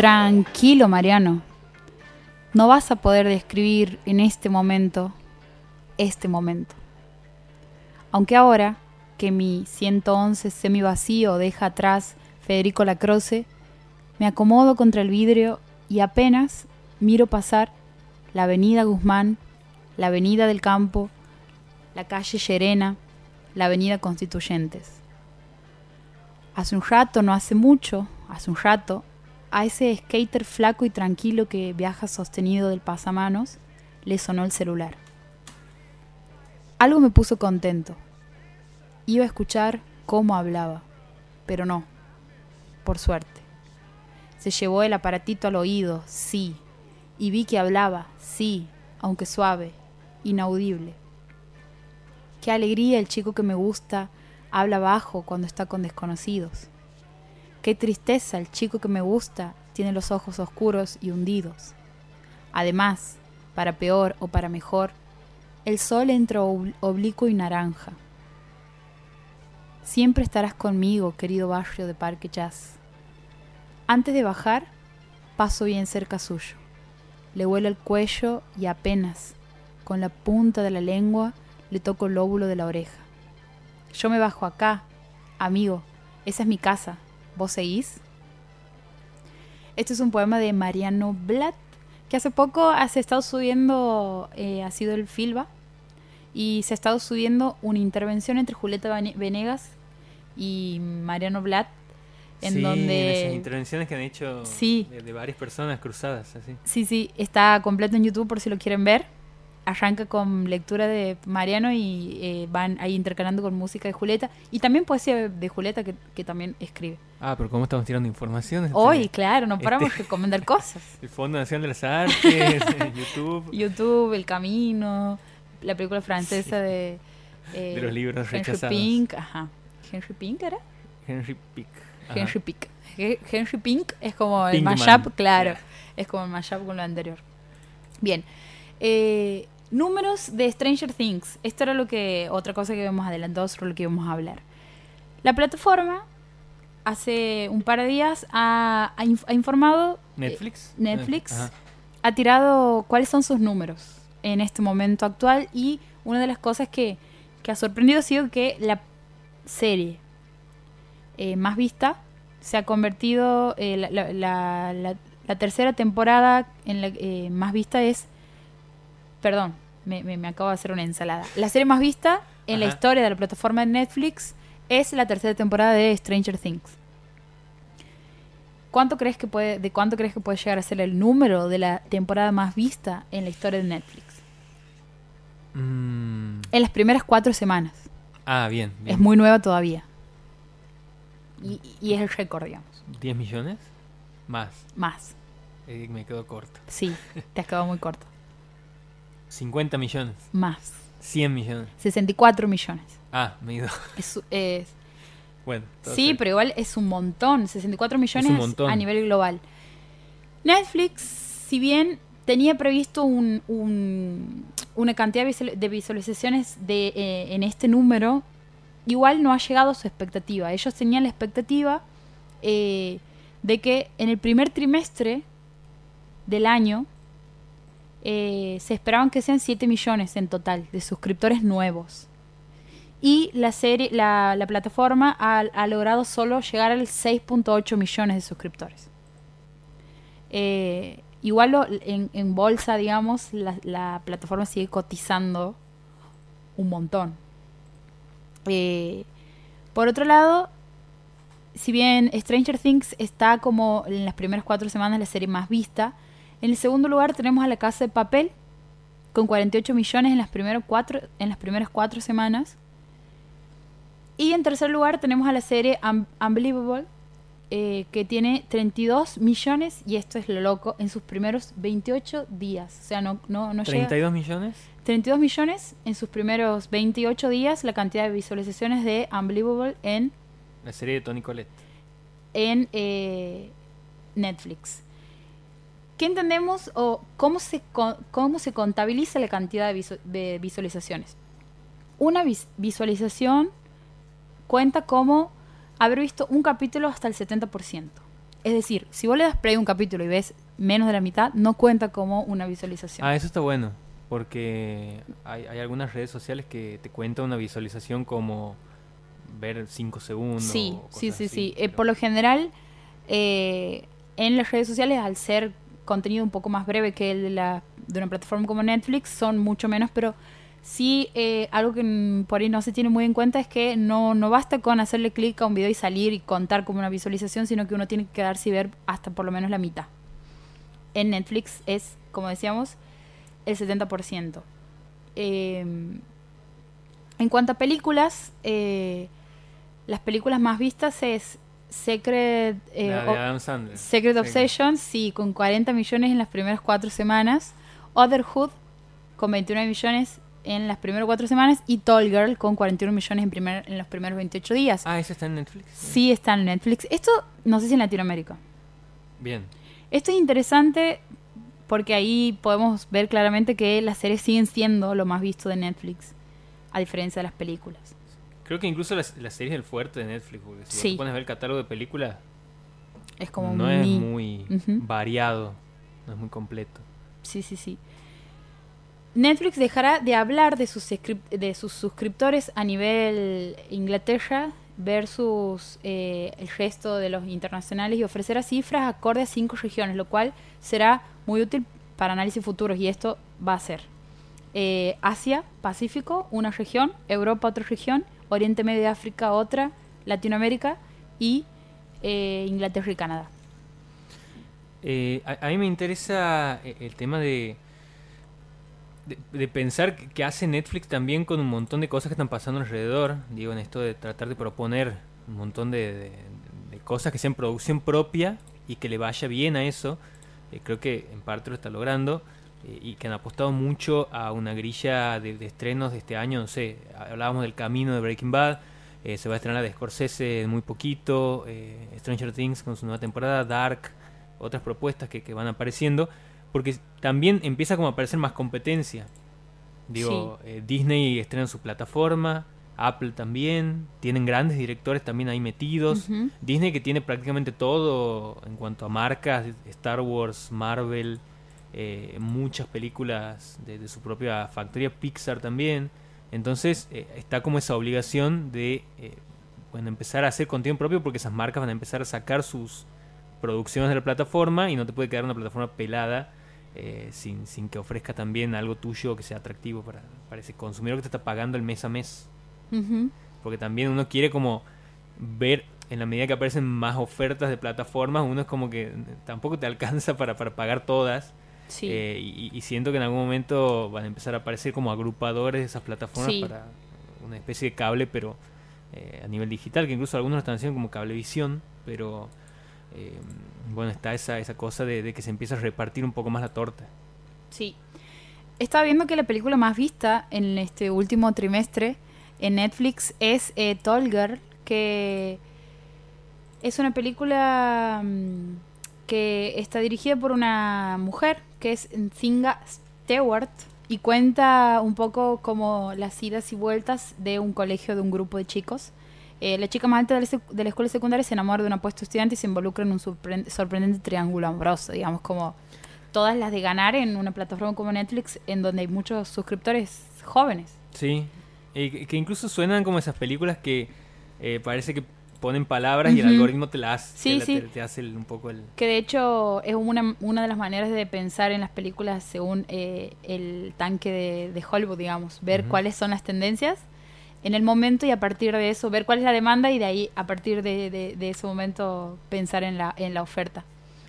Tranquilo, Mariano. No vas a poder describir en este momento este momento. Aunque ahora que mi 111 semivacío deja atrás Federico Lacroce, me acomodo contra el vidrio y apenas miro pasar la avenida Guzmán, la avenida del Campo, la calle Llerena, la avenida Constituyentes. Hace un rato, no hace mucho, hace un rato, a ese skater flaco y tranquilo que viaja sostenido del pasamanos, le sonó el celular. Algo me puso contento. Iba a escuchar cómo hablaba, pero no, por suerte. Se llevó el aparatito al oído, sí. Y vi que hablaba, sí, aunque suave, inaudible. Qué alegría el chico que me gusta habla bajo cuando está con desconocidos. Qué tristeza el chico que me gusta tiene los ojos oscuros y hundidos. Además, para peor o para mejor, el sol entra ob- oblicuo y naranja. Siempre estarás conmigo, querido barrio de Parque Jazz. Antes de bajar, paso bien cerca suyo. Le huelo el cuello y apenas, con la punta de la lengua, le toco el lóbulo de la oreja. Yo me bajo acá, amigo. Esa es mi casa. ¿Vos seguís? Este es un poema de Mariano Blatt, que hace poco ha- se ha estado subiendo, eh, ha sido el Filba, y se ha estado subiendo una intervención entre Julieta Venegas y Mariano Blatt, en Sí, donde... esas intervenciones que han hecho Sí. de, de varias personas cruzadas, así. Sí, sí, está completo en YouTube por si lo quieren ver. Arranca con lectura de Mariano y eh, van ahí intercalando con música de Julieta. Y también poesía de Julieta que, que también escribe. Ah, pero ¿cómo estamos tirando información? Este, Hoy, claro, no este- paramos de recomendar cosas. El Fondo Nacional de las Artes, YouTube, YouTube, El Camino, la película francesa de... eh, de los libros Henry rechazados. Pink, ajá. ¿Henry Pink era? Henry. Ajá. Henry Pink. He- Henry Pink es como el mashup, claro. ya. Es como el mashup con lo anterior. Bien. Eh, números de Stranger Things. Esto era lo que otra cosa que habíamos adelantado sobre lo que íbamos a hablar. La plataforma hace un par de días ha, ha inf- ha informado eh, Netflix. Netflix Ajá. ha tirado cuáles son sus números en este momento actual y una de las cosas que, que ha sorprendido ha sido que la serie eh, más vista se ha convertido, eh, la, la- la- la- la tercera temporada en la eh, más vista es, perdón, me, me- me acabo de hacer una ensalada. La serie más vista en la historia de la plataforma de Netflix es la tercera temporada de Stranger Things. ¿Cuánto crees que puede, ¿De cuánto crees que puede llegar a ser el número de la temporada más vista en la historia de Netflix? Mm, En las primeras cuatro semanas. Ah, bien. bien. Es muy nueva todavía. Y, y es el récord, digamos. ¿10 millones? Más. Más. Eh, me quedo corto. Sí, te has quedado muy corto. 50 millones. Más. 100 millones. 64 millones. Ah, me ido. Es, es- Bueno. sí, pero igual es un montón. 64 millones montón. a nivel global. Netflix, si bien tenía previsto un- un- una cantidad de visualizaciones de, eh, en este número, igual no ha llegado a su expectativa. Ellos tenían la expectativa eh, de que en el primer trimestre del año eh, se esperaban que sean 7 millones en total de suscriptores nuevos. Y la serie, la, la plataforma ha, logrado solo llegar al 6.8 millones de suscriptores. Eh, igual lo- en, bolsa, digamos, la, la plataforma sigue cotizando un montón. Eh, por otro lado, si bien Stranger Things está como en las primeras cuatro semanas la serie más vista, en el segundo lugar tenemos a La Casa de Papel con 48 millones en las, primeras cuatro, en las primeras cuatro semanas. Y en tercer lugar tenemos a la serie Un- Unbelievable, eh, que tiene 32 millones, y esto es lo loco, en sus primeros 28 días. O sea, no, no, no llega. 32 millones. 32 millones en sus primeros 28 días, la cantidad de visualizaciones de Unbelievable en, La serie de Tony Colette. en eh, Netflix. ¿Qué entendemos o cómo se, cómo se contabiliza la cantidad de, visu- de visualizaciones? Una vis- visualización cuenta como haber visto un capítulo hasta el 70%. Es decir, si vos le das play a un capítulo y ves menos de la mitad, no cuenta como una visualización. Ah, eso está bueno. Porque hay, hay algunas redes sociales que te cuentan una visualización como ver 5 segundos. Sí, sí, sí, así, sí. Eh, por lo general, eh, en las redes sociales, al ser contenido un poco más breve que el de, la, de una plataforma como Netflix, son mucho menos, pero sí eh, algo que por ahí no se tiene muy en cuenta es que no, no basta con hacerle clic a un video y salir y contar como una visualización, sino que uno tiene que quedarse y ver hasta por lo menos la mitad. En Netflix es, como decíamos, el 70%. Eh, en cuanto a películas, eh, las películas más vistas es Secret, eh, La de o- Adam Sandler. Secret Sí. Obsession, sí, con 40 millones en las primeras cuatro semanas. Otherhood, con 29 millones en las primeras cuatro semanas. Y Tall Girl, con 41 millones en, primer, en los primeros 28 días. Ah, ese está en Netflix. Sí está en Netflix. Esto, no sé si en Latinoamérica. Bien. Esto es interesante porque ahí podemos ver claramente que las series siguen siendo lo más visto de Netflix, a diferencia de las películas. Creo que incluso la, la serie es el fuerte de Netflix, porque si vos Sí. te pones a ver el catálogo de películas, Es como no muy... es muy variado, no es muy completo. Sí, sí, sí. Netflix dejará de hablar de sus, de sus suscriptores a nivel Inglaterra versus eh, el resto de los internacionales y ofrecerá cifras acorde a cinco regiones, lo cual será muy útil para análisis futuros y esto va a ser eh, Asia, Pacífico, una región, Europa, otra región, Oriente Medio y África, otra, Latinoamérica y eh, Inglaterra y Canadá. Eh, a, a mí me interesa eh, el tema de, de, pensar que- hace Netflix también con un montón de cosas que están pasando alrededor. Digo, en esto de tratar de proponer un montón de cosas que sean producción propia y que le vaya bien a eso. Eh, creo que en parte lo está logrando. Eh, y que han apostado mucho a una grilla de, de estrenos de este año. No sé, hablábamos del camino de Breaking Bad. eh, se va a estrenar la de Scorsese en muy poquito. eh, Stranger Things con su nueva temporada. Dark otras propuestas que, que van apareciendo, porque también empieza como a aparecer más competencia. Digo, eh, Disney estrena su plataforma, Apple también, tienen grandes directores también ahí metidos. Disney que tiene prácticamente todo en cuanto a marcas, Star Wars, Marvel, eh, muchas películas de, de su propia factoría, Pixar también. Entonces eh, está como esa obligación de eh, bueno, empezar a hacer contenido propio porque esas marcas van a empezar a sacar sus producciones de la plataforma y no te puede quedar una plataforma pelada eh, sin, sin que ofrezca también algo tuyo que sea atractivo para, para ese consumidor que te está pagando el mes a mes. Porque también uno quiere como ver en la medida que aparecen más ofertas de plataformas, uno es como que tampoco te alcanza para, para pagar todas. Sí. Eh, y, y siento que en algún momento van a empezar a aparecer como agrupadores de esas plataformas Sí. para una especie de cable, pero eh, a nivel digital, que incluso algunos lo están haciendo como cablevisión, pero eh, bueno, está esa, esa cosa de, de que se empieza a repartir un poco más la torta. Sí. Estaba viendo que la película más vista en este último trimestre en Netflix es eh, Tall Girl, que es una película mm, que está dirigida por una mujer que es Zinga Stewart y cuenta un poco como las idas y vueltas de un colegio de un grupo de chicos. Eh, la chica más alta de la, escuela secundaria se enamora de un apuesto estudiante y se involucra en un sorpre- sorprendente triángulo amoroso, digamos, como todas las de ganar en una plataforma como Netflix, en donde hay muchos suscriptores jóvenes. Sí, que- que incluso suenan como esas películas que eh, parece que ponen palabras y el algoritmo te las Sí, te, sí. te- te hace el- un poco el... Que de hecho es una, una de las maneras de pensar en las películas según eh, el tanque de, de Hollywood, digamos. Ver cuáles son las tendencias en el momento y a partir de eso ver cuál es la demanda y de ahí a partir de, de- de ese momento pensar en la, en la oferta.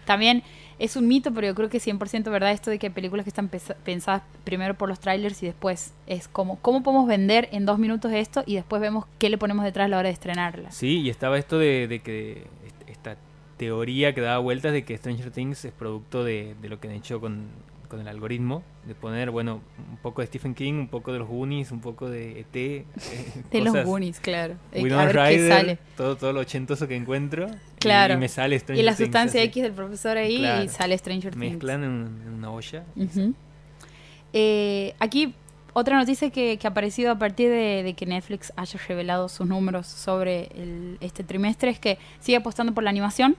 También es un mito, pero yo creo que es 100% verdad esto de que hay películas que están pensadas primero por los trailers y después es como, ¿cómo podemos vender en dos minutos esto? Y después vemos qué le ponemos detrás a la hora de estrenarla. Sí, y estaba esto de, de que est- esta teoría que daba vueltas de que Stranger Things es producto de, de lo que han hecho con, con el algoritmo, de poner, bueno, un poco de Stephen King, un poco de los Goonies, un poco de ET. eh, De los Goonies, claro. Eh, Winona a ver qué Ryder, sale. Todo, todo lo ochentoso que encuentro. Claro. Y, me sale Stranger Y la Things sustancia así, X del profesor ahí Claro. y sale Stranger Things. Mezclan en, en una olla. Eh, aquí otra noticia que, que ha aparecido a partir de, de que Netflix haya revelado sus números sobre el- este trimestre es que sigue apostando por la animación.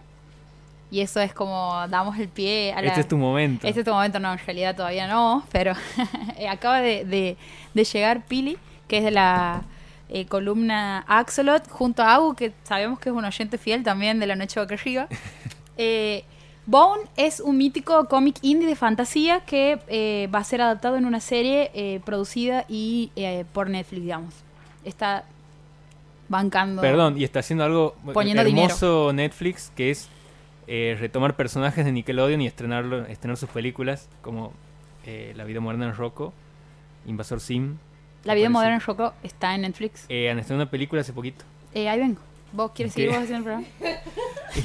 Y eso es como damos el pie a la... Este es tu momento. Este es tu momento, no, en realidad todavía no, pero eh, acaba de, de- de llegar Pili, que es de la eh, columna Axolot, junto a Agu, que sabemos que es un oyente fiel también de La Noche Boca Arriba. Eh, Bone es un mítico cómic indie de fantasía que eh, va a ser adaptado en una serie producida y eh, por Netflix, digamos. Está bancando. Perdón, y está haciendo algo Poniendo hermoso Netflix, que es eh, retomar personajes de Nickelodeon y estrenarlo, estrenar sus películas, como eh, La vida moderna de Rocco, Invasor Sim. La vida moderna en Rocco está en Netflix. Eh, han estrenado una película hace poquito. Eh, ahí vengo. ¿Vos quieres seguir vos haciendo el programa?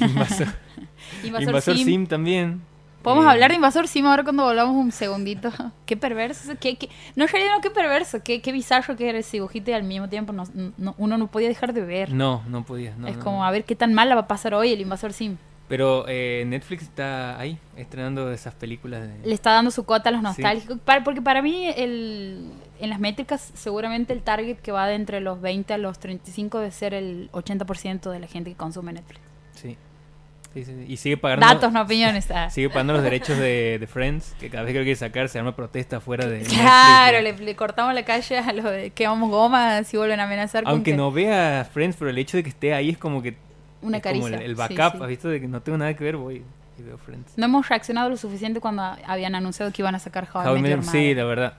Invasor, Invasor, Invasor Sim. Sim. también. Podemos Eh, hablar de Invasor Sim ahora cuando volvamos un segundito. Qué perverso. Qué, qué- No, en realidad no, qué perverso. Qué, qué bizarro que era ese dibujito y al mismo tiempo no- no- uno no podía dejar de ver. No, no podía. no, es como a ver qué tan mal la va a pasar hoy el Invasor Sim. Pero eh, Netflix está ahí, estrenando esas películas de... Le está dando su cuota a los Sí. nostálgicos. Para- porque para mí, el, en las métricas, seguramente el target que va de entre los 20 a los 35 debe ser el 80% de la gente que consume Netflix. Sí. Sí, sí, sí. Y sigue pagando... Datos, no opiniones. ah. Sigue pagando los derechos de, de Friends, que cada vez que lo quiere sacar se arma protesta fuera de Claro, Netflix. le, le cortamos la calle a los de que vamos goma si vuelven a amenazar con Aunque que- no vea Friends, pero el hecho de que esté ahí es como que... una es como caricia. el, el Sí, backup, sí. ¿has visto? De que no tengo nada que ver, voy y veo Friends. No hemos reaccionado lo suficiente cuando habían anunciado que iban a sacar How, How I Met Your Your- sí, Mother. la verdad.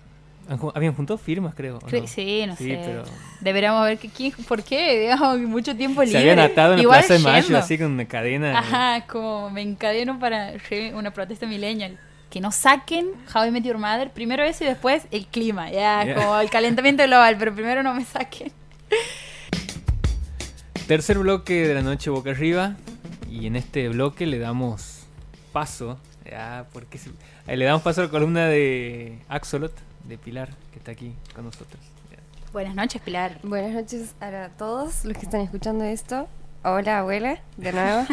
Habían juntado firmas, creo. ¿o Cre- no? Sí, no Sí, sé. pero- Deberíamos ver que, quién- por qué, digamos, mucho tiempo Se libre. habían atado en la Plaza de Mayo, así con una cadena. Ajá, como me encadeno para una protesta millennial. Que no saquen How I Met Your Mother, primero eso y después el clima, ya, Ya. como el calentamiento global, pero primero no me saquen. Tercer bloque de la noche boca arriba. Y en este bloque le damos paso. Ya, porque eh, le damos paso a la columna de Axolot, de Pilar, que está aquí con nosotros. Ya. Buenas noches, Pilar. Buenas noches a todos los que están escuchando esto. Hola, abuela, de nuevo.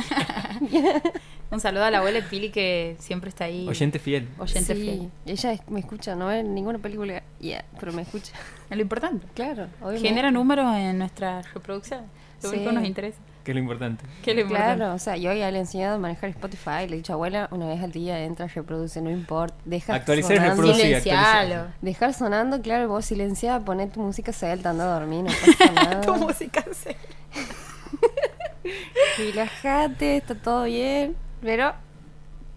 Un saludo a la abuela Pili que siempre está ahí. Oyente fiel. Oyente sí, fiel. ella es- me escucha, no ve ninguna película, ya, pero me escucha. Es lo importante. Claro, obviamente. Genera números en nuestra reproducción. Lo único que nos interesa. Que es lo importante. ¿Qué es lo importante? Claro, o sea, yo ya le he enseñado a manejar Spotify, le he dicho, abuela, una vez al día entra, reproduce, no importa, deja Actualizar y sonando. reproducir. Dejar sonando, claro, vos silenciada, poné tu música celta, anda a dormir, no pasa nada. Tu música se... Relájate, está todo bien, pero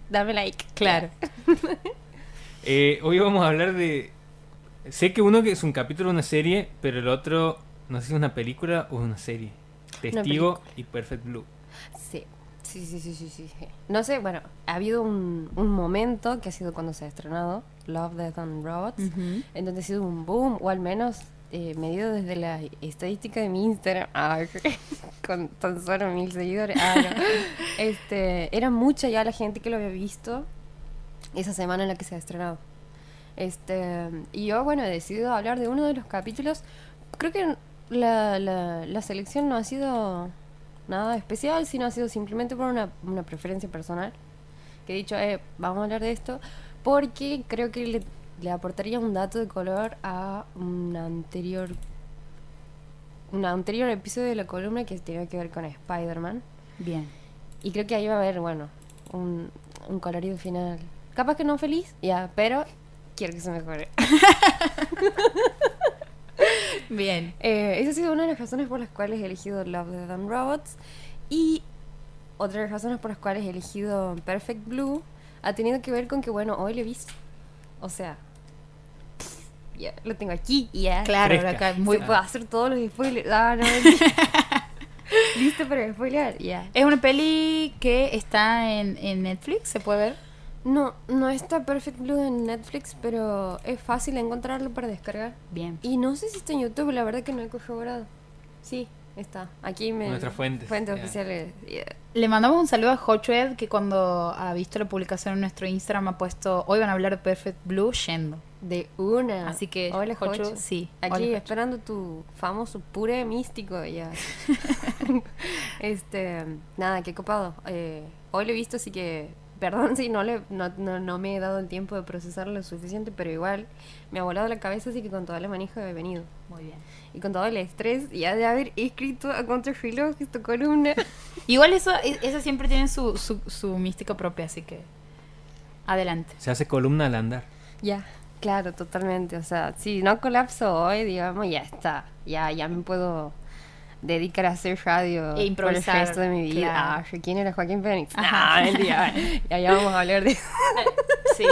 dame like. Claro. Eh, hoy vamos a hablar de. Sé que uno que es un capítulo de una serie, pero el otro, no sé si es una película o una serie. Testigo y Perfect Blue. Sí, sí, sí, sí, sí, sí. No sé, bueno, ha habido un, un momento que ha sido cuando se ha estrenado Love, Death and Robots, en donde ha sido un boom, o al menos eh, medido desde la estadística de mi Instagram, ah, con tan solo mil seguidores, ah, no. este, era mucha ya la gente que lo había visto esa semana en la que se ha estrenado. Este, y yo, bueno, he decidido hablar de uno de los capítulos. Creo que la, la, la selección no ha sido nada especial, sino ha sido simplemente por una, una preferencia personal. Que he dicho, eh, vamos a hablar de esto, porque creo que le, le aportaría un dato de color a un anterior un anterior episodio de la columna que tenía que ver con Spider-Man. Bien. Y creo que ahí va a haber, bueno, un, un colorido final. Capaz que no feliz, ya, pero quiero que se mejore. Bien. Eh, esa ha sido una de las razones por las cuales he elegido Love, Death and Robots. Y otra de las razones por las cuales he elegido Perfect Blue ha tenido que ver con que, bueno, hoy lo he visto. O sea, ya lo tengo aquí, ya. Claro, acá Muy puedo hacer todos los spoilers. Ah, no. ¿Listo para spoiler? Ya. Es una peli que está en, en Netflix, ¿se puede ver? No, no está Perfect Blue en Netflix, pero es fácil encontrarlo para descargar. Bien. Y no sé si está en YouTube, la verdad que no he corroborado. Sí, está. Aquí me. Nuestras fuentes, Fuentes oficiales. yeah. Le mandamos un saludo a Hochwed que cuando ha visto la publicación en nuestro Instagram ha puesto hoy van a hablar de Perfect Blue yendo. De una. Así que, Hola, Jocho. sí, Aquí hola, esperando tu famoso puré místico. Ya. este. Nada, qué copado. Eh, hoy lo he visto, así que. Perdón si no, le, no, no, no me he dado el tiempo de procesarlo lo suficiente, pero igual me ha volado la cabeza, así que con toda la manija he venido. Muy bien. Y con todo el estrés ya de haber escrito a contrarreloj esta columna. Igual eso, e- eso siempre tiene su, su, su mística propia, así que adelante. Se hace columna al andar. Ya, claro, totalmente. O sea, si no colapso hoy, digamos, ya está. Ya, ya me puedo dedicar a hacer radio E improvisar, por el resto de mi vida. claro. Ah, ¿quién era Joaquín Phoenix? Ajá. No, mentira. ya, ya vamos a hablar de Sí.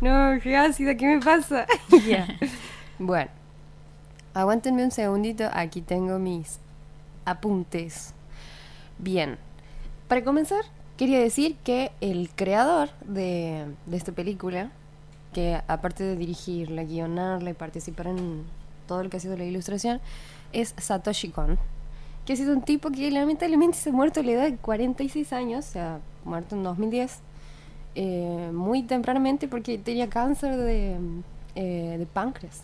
No, qué ácida, ¿qué me pasa? Ya. Bueno, aguántenme un segundito. Aquí tengo mis apuntes. Bien, para comenzar, quería decir que el creador de, de esta película, que aparte de dirigirla, guionarla y participar en todo lo que ha sido la ilustración, es Satoshi Kon. que ha sido un tipo que lamentablemente se ha muerto a la edad de 46 años, o sea, muerto en 2010, eh, muy tempranamente porque tenía cáncer de, eh, de páncreas.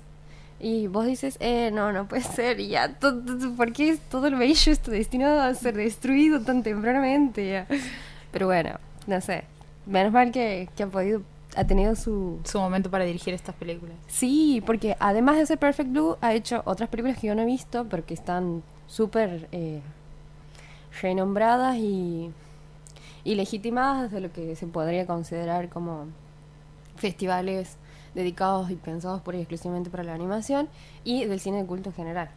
Y vos dices, eh, no, no puede ser, ya, ¿por qué todo lo bello está destinado a ser destruido tan tempranamente? Pero bueno, no sé, menos mal que, que ha podido, ha tenido su, Su momento para dirigir estas películas. Sí, porque además de hacer Perfect Blue, ha hecho otras películas que yo no he visto, pero que están súper eh, renombradas y, y legitimadas de lo que se podría considerar como festivales dedicados y pensados por y exclusivamente para la animación y del cine de culto en general.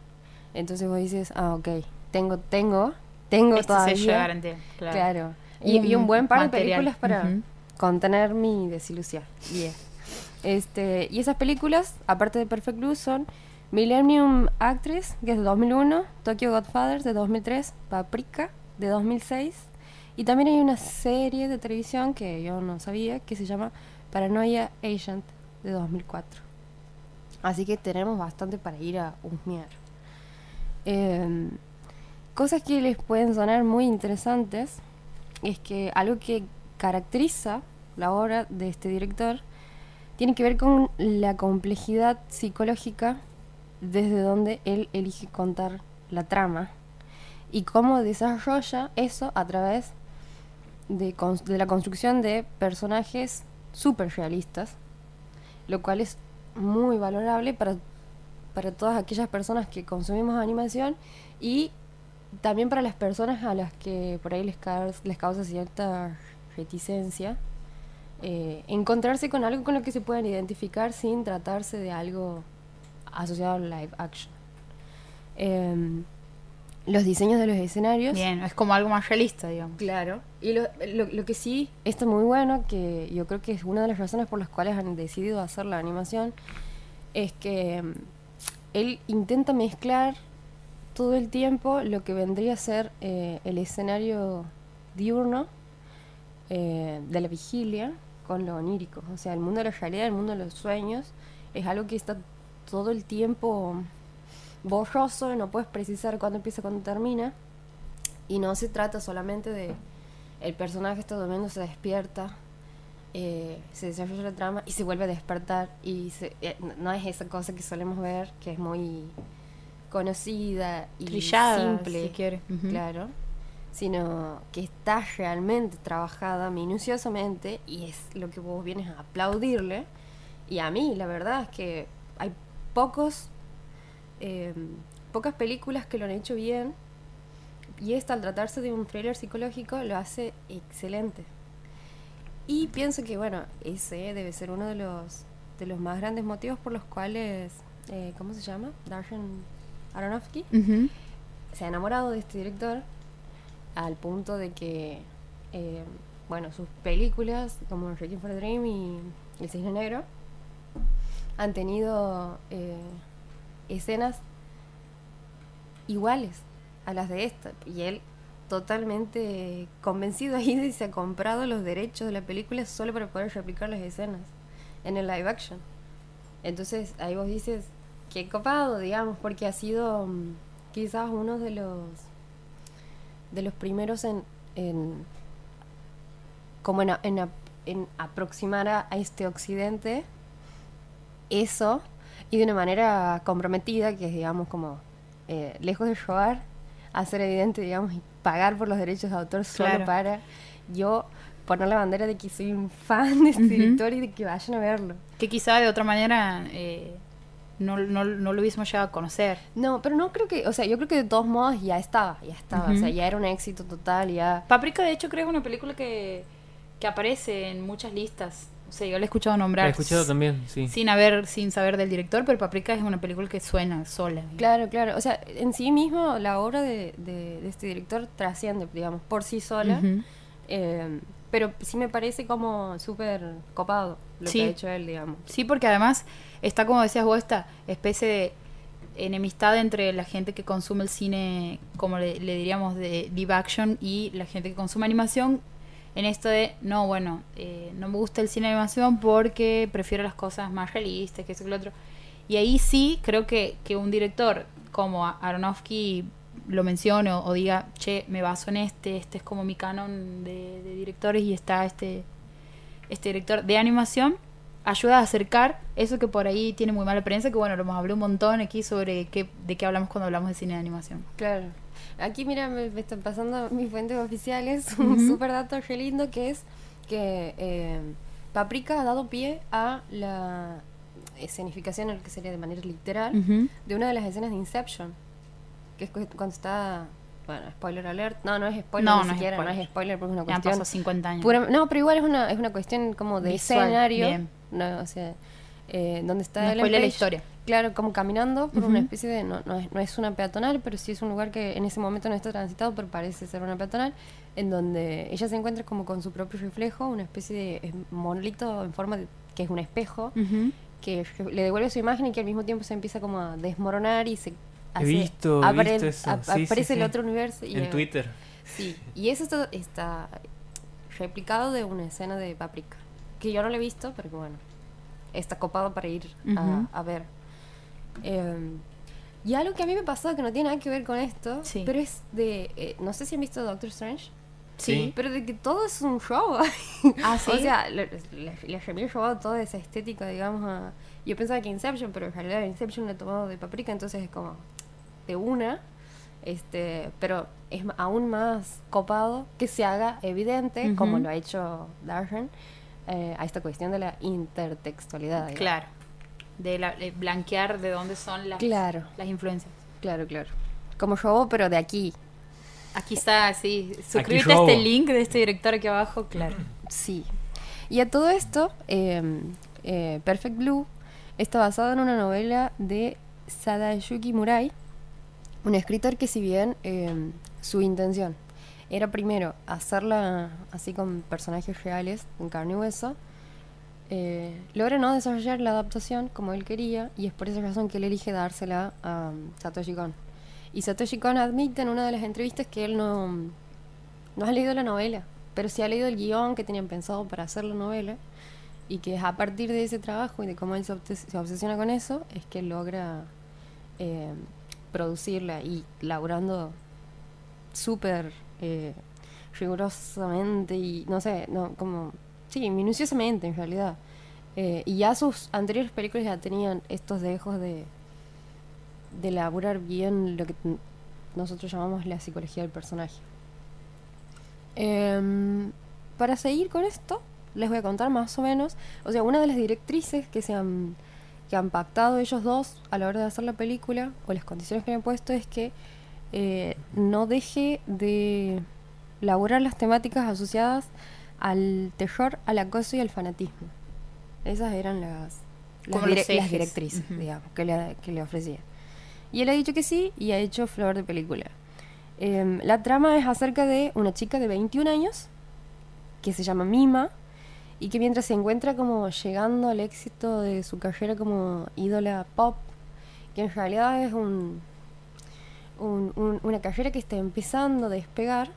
Entonces vos dices, ah, ok, tengo, tengo, tengo Este sello de todavía. garantía. Claro. Claro. Y, y un buen par de películas para. Contener mi desilusión. Yeah. Este, y esas películas, aparte de Perfect Blue, son Millennium Actress, que es de 2001, Tokyo Godfathers, de 2003, Paprika, de 2006, y también hay una serie de televisión que yo no sabía, que se llama Paranoia Agent, de 2004. Así que tenemos bastante para ir a husmear. Em, cosas que les pueden sonar muy interesantes es que algo que caracteriza la obra de este director tiene que ver con la complejidad psicológica desde donde él elige contar la trama y cómo desarrolla eso a través de, la construcción de personajes súper realistas, lo cual es muy valorable para, para todas aquellas personas que consumimos animación y también para las personas a las que por ahí les, ca- les causa cierta reticencia, eh, encontrarse con algo con lo que se puedan identificar sin tratarse de algo asociado al live action. Em, los diseños de los escenarios. Bien, es como algo más realista, digamos. Claro. Y lo, lo, lo que sí está muy bueno, que yo creo que es una de las razones por las cuales han decidido hacer la animación, es que mm, él intenta mezclar todo el tiempo lo que vendría a ser eh, el escenario diurno eh, de la vigilia con lo onírico. O sea, el mundo de la realidad, el mundo de los sueños, es algo que está todo el tiempo borroso, no puedes precisar cuándo empieza, cuándo termina. Y no se trata solamente de el personaje está durmiendo, se despierta, eh, se desarrolla la trama y se vuelve a despertar. Y se- eh, no- es esa cosa que solemos ver, que es muy conocida y Trillada, simple, si quiere. Claro, sino que está realmente trabajada minuciosamente y es lo que vos vienes a aplaudirle. Y a mí, la verdad es que hay pocos, eh, pocas películas que lo han hecho bien y esta, al tratarse de un thriller psicológico, lo hace excelente. Y pienso que, bueno, ese debe ser uno de los, de los más grandes motivos por los cuales, eh, ¿cómo se llama? Darren Aronofsky se ha enamorado de este director al punto de que, eh, bueno, sus películas como Requiem for a Dream y El Cisne Negro han tenido eh, escenas iguales a las de esta. Y él totalmente convencido ahí de que se ha comprado los derechos de la película solo para poder replicar las escenas en el live action. Entonces ahí vos dices, qué copado, digamos, porque ha sido mm, quizás uno de los de los primeros en, en como en, en, en aproximar a, a este occidente eso y de una manera comprometida que es digamos como eh, lejos de robar hacer evidente digamos y pagar por los derechos de autor solo Claro. para yo poner la bandera de que soy un fan de este Ujú. director y de que vayan a verlo Que quizá de otra manera eh, no, no, no lo hubiésemos llegado a conocer. No, pero no creo que, o sea, yo creo que de todos modos ya estaba, ya estaba, o sea, ya era un éxito total, ya... Paprika, de hecho, creo que es una película que, que aparece en muchas listas. O sea, yo la he escuchado nombrar. La he escuchado también, sí. Sin, haber, sin saber del director, pero Paprika es una película que suena sola. Claro, claro, o sea, en sí mismo la obra de, de- de este director trasciende, digamos, por sí sola, Ujú. eh, pero sí me parece como súper copado lo Sí. que ha hecho él, digamos. Sí, porque además está, como decías vos, esta especie de enemistad entre la gente que consume el cine, como le, le diríamos, de live action y la gente que consume animación. En esto de, no, bueno, eh, no me gusta el cine de animación porque prefiero las cosas más realistas, que eso que lo otro. Y ahí sí creo que, que un director como Aronofsky lo mencione o, o diga, che, me baso en este, este es como mi canon de, de directores y está este, este director de animación, ayuda a acercar eso que por ahí tiene muy mala prensa, que bueno, lo hemos hablado un montón aquí sobre qué, de qué hablamos cuando hablamos de cine de animación. Claro. Aquí, mira, me, me están pasando mis fuentes oficiales un Ujú. súper dato re lindo que es que eh, Paprika ha dado pie a la escenificación, el que sería de manera literal, de una de las escenas de Inception. Que es cu- cuando está. Bueno, spoiler alert. No, no es spoiler No, ni no es siquiera, no es spoiler porque es una Ya cuestión. pasado 50 años. pura- no, pero igual es una, es una cuestión como de Visual, escenario. bien. No, o sea, eh, donde está No la historia. Claro, como caminando por una especie de. No, no, es, no es una peatonal, pero sí es un lugar que en ese momento no está transitado, pero parece ser una peatonal, en donde ella se encuentra como con su propio reflejo, una especie de monolito en forma de. que es un espejo, que le devuelve su imagen y que al mismo tiempo se empieza como a desmoronar y se. He visto- he apare- visto eso, ap- sí, sí, aparece el sí. otro universo. Y, En eh, Twitter. Sí, y eso está, está replicado de una escena de Paprika, que yo no lo he visto, pero que bueno, está copado para ir Ujú. a, a ver. Eh, y algo que a mí me pasó que no tiene nada que ver con esto, Sí. pero es de, eh, no sé si han visto Doctor Strange, Sí. pero de que todo es un show. Ah, ¿sí? O sea, le, le, le robado toda esa estética, digamos, a... Yo pensaba que Inception, pero en realidad Inception lo he tomado de Paprika, entonces es como de una, este, pero es aún más copado que se haga evidente, Ujú. como lo ha hecho Darshan, eh, a esta cuestión de la intertextualidad. digamos. Claro. De, la- de blanquear de dónde son las, Claro. las influencias. Claro, claro. Como robo, pero de aquí. Aquí está, sí. Suscríbete a este link de este director aquí abajo, claro. Sí. Y a todo esto, eh, eh, Perfect Blue está basado en una novela de Sadayuki Murai, un escritor que si bien eh, su intención era primero hacerla así con personajes reales, en carne y hueso, eh, logra no desarrollar la adaptación como él quería y es por esa razón que él elige dársela a um, Satoshi Kon. Y Satoshi Kon admite en una de las entrevistas que él no, no ha leído la novela, pero sí ha leído el guion que tenían pensado para hacer la novela y que es a partir de ese trabajo y de cómo él se, obses- se obsesiona con eso es que logra eh, producirla y laburando súper eh, rigurosamente y no sé, no, como, sí, minuciosamente en realidad. Eh, y ya sus anteriores películas ya tenían estos dejos de, de laburar bien lo que nosotros llamamos la psicología del personaje. Em, para seguir con esto, les voy a contar más o menos, o sea, una de las directrices que se han, que han pactado ellos dos a la hora de hacer la película, o las condiciones que han puesto, es que eh, no deje de laburar las temáticas asociadas al terror, al acoso y al fanatismo. Esas eran las, las, dire- las directrices, Ujú. digamos, que le, que le ofrecía. Y él ha dicho que sí y ha hecho flor de película. Em, la trama es acerca de una chica de 21 años que se llama Mima y que mientras se encuentra como llegando al éxito de su carrera como ídola pop, que en realidad es un, un- un- una carrera que está empezando a despegar,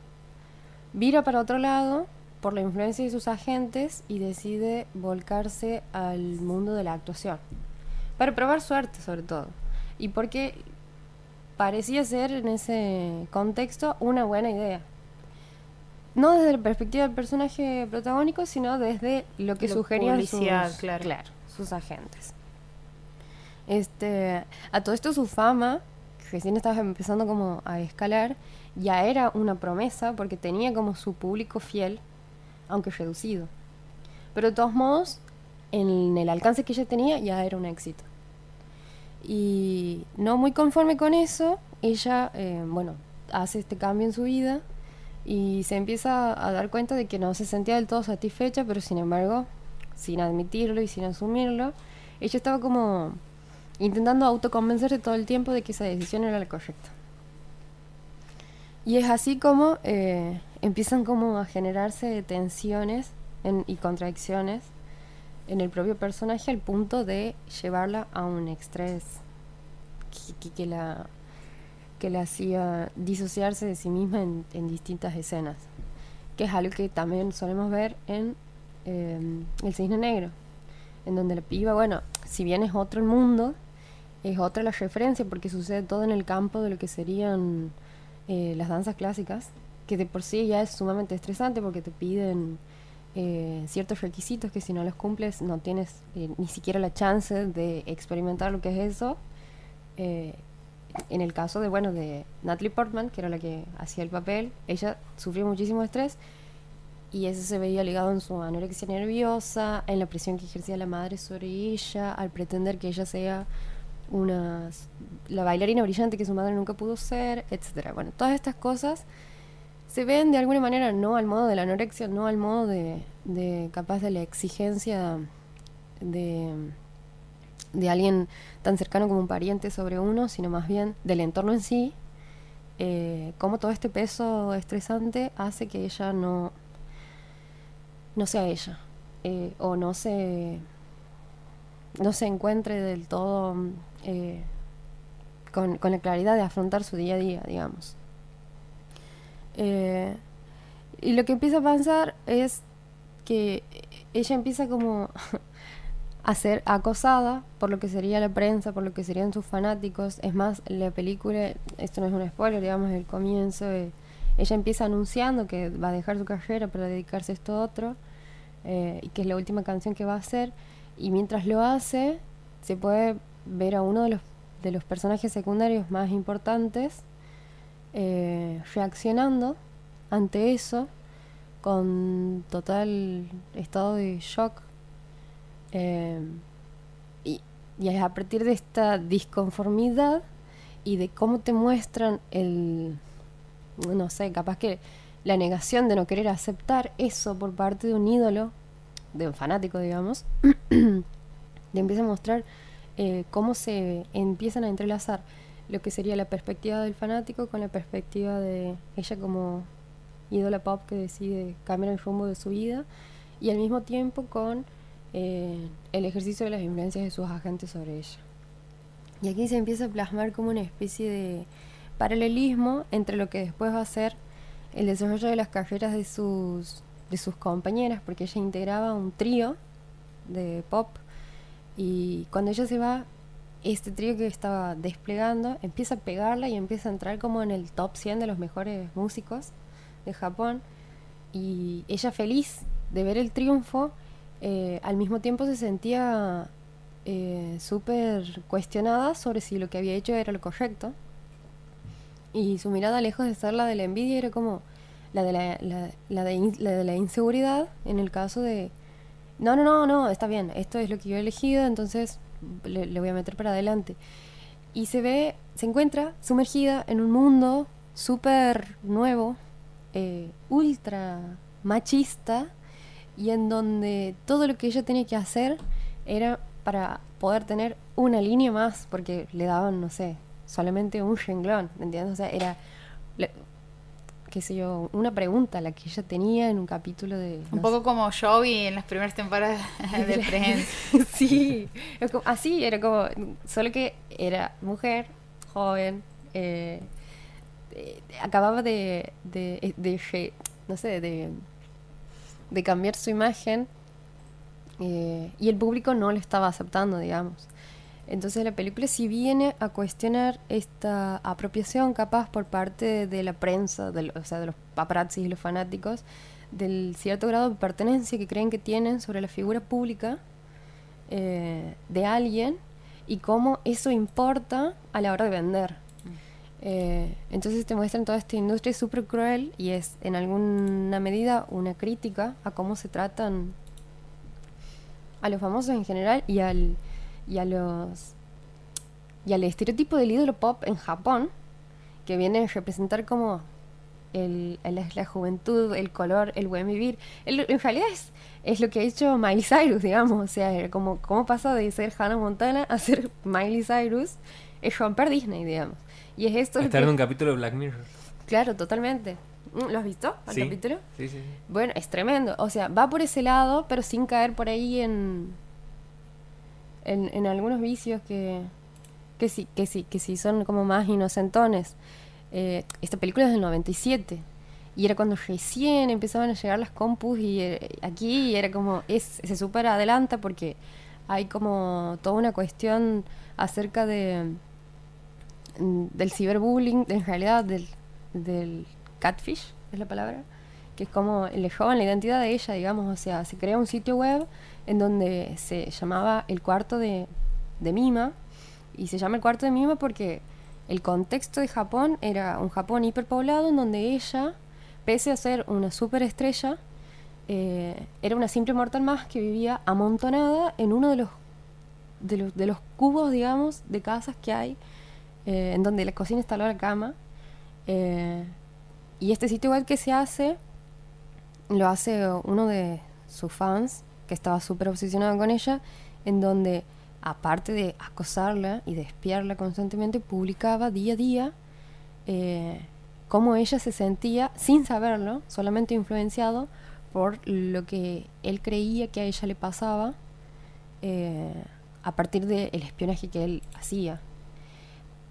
vira para otro lado por la influencia de sus agentes y decide volcarse al mundo de la actuación. Para probar suerte sobre todo. Y porque parecía ser en ese contexto una buena idea. No desde la perspectiva del personaje protagónico, sino desde lo que La sugerían sus, claro. sus agentes. Este, a todo esto su fama, recién estaba empezando como a escalar, ya era una promesa porque tenía como su público fiel, aunque reducido. Pero de todos modos, en el alcance que ella tenía ya era un éxito. Y no muy conforme con eso, ella, eh, bueno, hace este cambio en su vida y se empieza a dar cuenta de que no se sentía del todo satisfecha, pero sin embargo, sin admitirlo y sin asumirlo, ella estaba como intentando autoconvencerse todo el tiempo de que esa decisión era la correcta. Y es así como eh, empiezan como a generarse tensiones en- y contradicciones en el propio personaje al punto de llevarla a un estrés que, que- la, que la hacía disociarse de sí misma en, en distintas escenas, que es algo que también solemos ver en eh, El Cisne Negro, en donde la piba, bueno, si bien es otro el mundo, es otra la referencia porque sucede todo en el campo de lo que serían eh, las danzas clásicas, que de por sí ya es sumamente estresante porque te piden eh, ciertos requisitos que si no los cumples no tienes eh, ni siquiera la chance de experimentar lo que es eso. Eh, en el caso de, bueno, de Natalie Portman, que era la que hacía el papel, ella sufrió muchísimo estrés y eso se veía ligado en su anorexia nerviosa, en la presión que ejercía la madre sobre ella, al pretender que ella sea una la bailarina brillante que su madre nunca pudo ser, etcétera. Bueno, todas estas cosas se ven de alguna manera no al modo de la anorexia, no al modo de, de capaz de la exigencia de, de alguien tan cercano como un pariente sobre uno, sino más bien del entorno en sí, eh, cómo todo este peso estresante hace que ella no, no sea ella, eh, o no se, no se encuentre del todo eh, con, con la claridad de afrontar su día a día, digamos. Eh, y lo que empieza a pensar es que ella empieza como a ser acosada por lo que sería la prensa, por lo que serían sus fanáticos. Es más, la película, esto no es un spoiler, digamos, el comienzo, eh, ella empieza anunciando que va a dejar su carrera para dedicarse a esto otro, y que es la última canción que va a hacer. Y mientras lo hace, se puede ver a uno de los, de los personajes secundarios más importantes eh, reaccionando ante eso con total estado de shock. Eh, y, y a partir de esta disconformidad y de cómo te muestran el, no sé, capaz que la negación de no querer aceptar eso por parte de un ídolo, de un fanático, digamos, le empieza a mostrar eh, cómo se empiezan a entrelazar lo que sería la perspectiva del fanático con la perspectiva de ella como ídola pop que decide cambiar el rumbo de su vida y al mismo tiempo con eh, el ejercicio de las influencias de sus agentes sobre ella. Y aquí se empieza a plasmar como una especie de paralelismo entre lo que después va a ser el desarrollo de las carreras de sus, de sus compañeras, porque ella integraba un trío de pop y cuando ella se va, este trío que estaba desplegando empieza a pegarla y empieza a entrar como en el top 100 de los mejores músicos de Japón. Y ella feliz de ver el triunfo, eh, al mismo tiempo se sentía eh, súper cuestionada sobre si lo que había hecho era lo correcto. Y su mirada lejos de ser la de la envidia era como la de la, de, la de la inseguridad en el caso de no, no, no, no, está bien, esto es lo que yo he elegido, entonces le, voy a meter para adelante. Y se ve, se encuentra sumergida en un mundo súper nuevo, eh, ultra machista, y en donde todo lo que ella tenía que hacer era para poder tener una línea más, porque le daban, no sé, solamente un renglón, ¿me entiendes? O sea, era, qué sé yo, una pregunta la que ella tenía en un capítulo de... Un poco como Joey en las primeras temporadas de Friends. sí, así era como, solo que era mujer, joven, eh, eh, acababa de, de, de re- no sé, de, de cambiar su imagen eh, y el público no lo estaba aceptando, digamos. Entonces la película sí viene a cuestionar esta apropiación capaz por parte de la prensa, del- o sea, de los paparazzis y los fanáticos, del cierto grado de pertenencia que creen que tienen sobre la figura pública eh, de alguien y cómo eso importa a la hora de vender. Eh, entonces te muestran toda esta industria súper cruel y es en alguna medida una crítica a cómo se tratan a los famosos en general y al y a los y al estereotipo del ídolo pop en Japón que viene a representar como el, el- la juventud, el color, el buen vivir. El- en realidad es, es lo que ha hecho Miley Cyrus, digamos. O sea, como cómo pasa de ser Hannah Montana a ser Miley Cyrus es romper Disney, digamos. Y es esto Estar que- en un capítulo de Black Mirror. Claro, totalmente. Mm, ¿Lo has visto? ¿Al Sí. capítulo? Sí, sí, sí. Bueno, es tremendo. O sea, va por ese lado, pero sin caer por ahí en. En, en algunos vicios que. que sí, que sí, que sí son como más inocentones. Eh, esta película es del 97. Y era cuando recién empezaban a llegar las compus y eh, aquí era como. Es, se super adelanta porque hay como toda una cuestión acerca de mm, del ciberbullying, en realidad del, del catfish, es la palabra, que es como le roban la identidad de ella, digamos, o sea, se crea un sitio web en donde se llamaba el cuarto de, de Mima, y se llama el cuarto de Mima porque el contexto de Japón era un Japón hiperpoblado en donde ella, pese a ser una superestrella, eh, era una simple mortal más que vivía amontonada en uno de los de los, de los cubos, digamos, de casas que hay, eh, en donde la cocina está la cama. Eh, y este sitio web que se hace, lo hace uno de sus fans, que estaba súper obsesionado con ella, en donde, aparte de acosarla y de espiarla constantemente, publicaba día a día eh, cómo ella se sentía, sin saberlo, solamente influenciado por lo que él creía que a ella le pasaba. eh, a partir del espionaje que él hacía.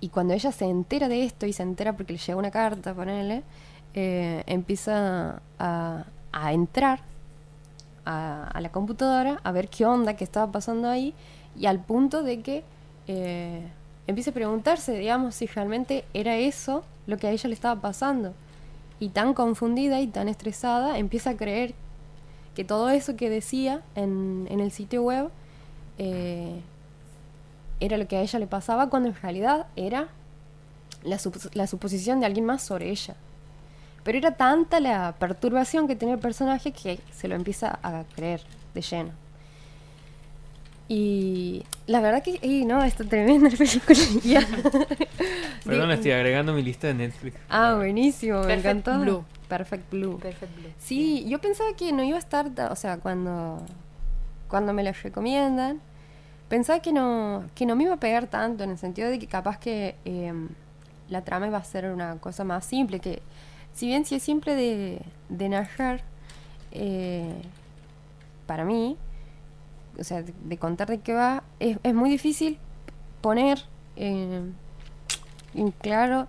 Y cuando ella se entera de esto y se entera porque le llega una carta, ponele, eh, empieza a entrar a, la computadora a ver qué onda, qué estaba pasando ahí, y al punto de que eh, empieza a preguntarse, digamos, si realmente era eso lo que a ella le estaba pasando. Y tan confundida y tan estresada, empieza a creer que todo eso que decía en, el sitio web eh, era lo que a ella le pasaba, cuando en realidad era la suposición de alguien más sobre ella. Pero era tanta la perturbación que tenía el personaje que se lo empieza a creer de lleno. Y la verdad que, y no, está tremenda la película. ya. Perdón, estoy agregando mi lista de Netflix. Ah, buenísimo, me Perfect encantó. Blue. Perfect Blue. Perfect Blue. Sí, yo pensaba que no iba a estar, ta- o sea, cuando, cuando me la recomiendan, pensaba que no, que no me iba a pegar tanto, en el sentido de que capaz que em, la trama iba a ser una cosa más simple, que si bien sí es simple de, de narrar, eh, para mí, o sea, de, contar de qué va, es, es muy difícil poner eh, en claro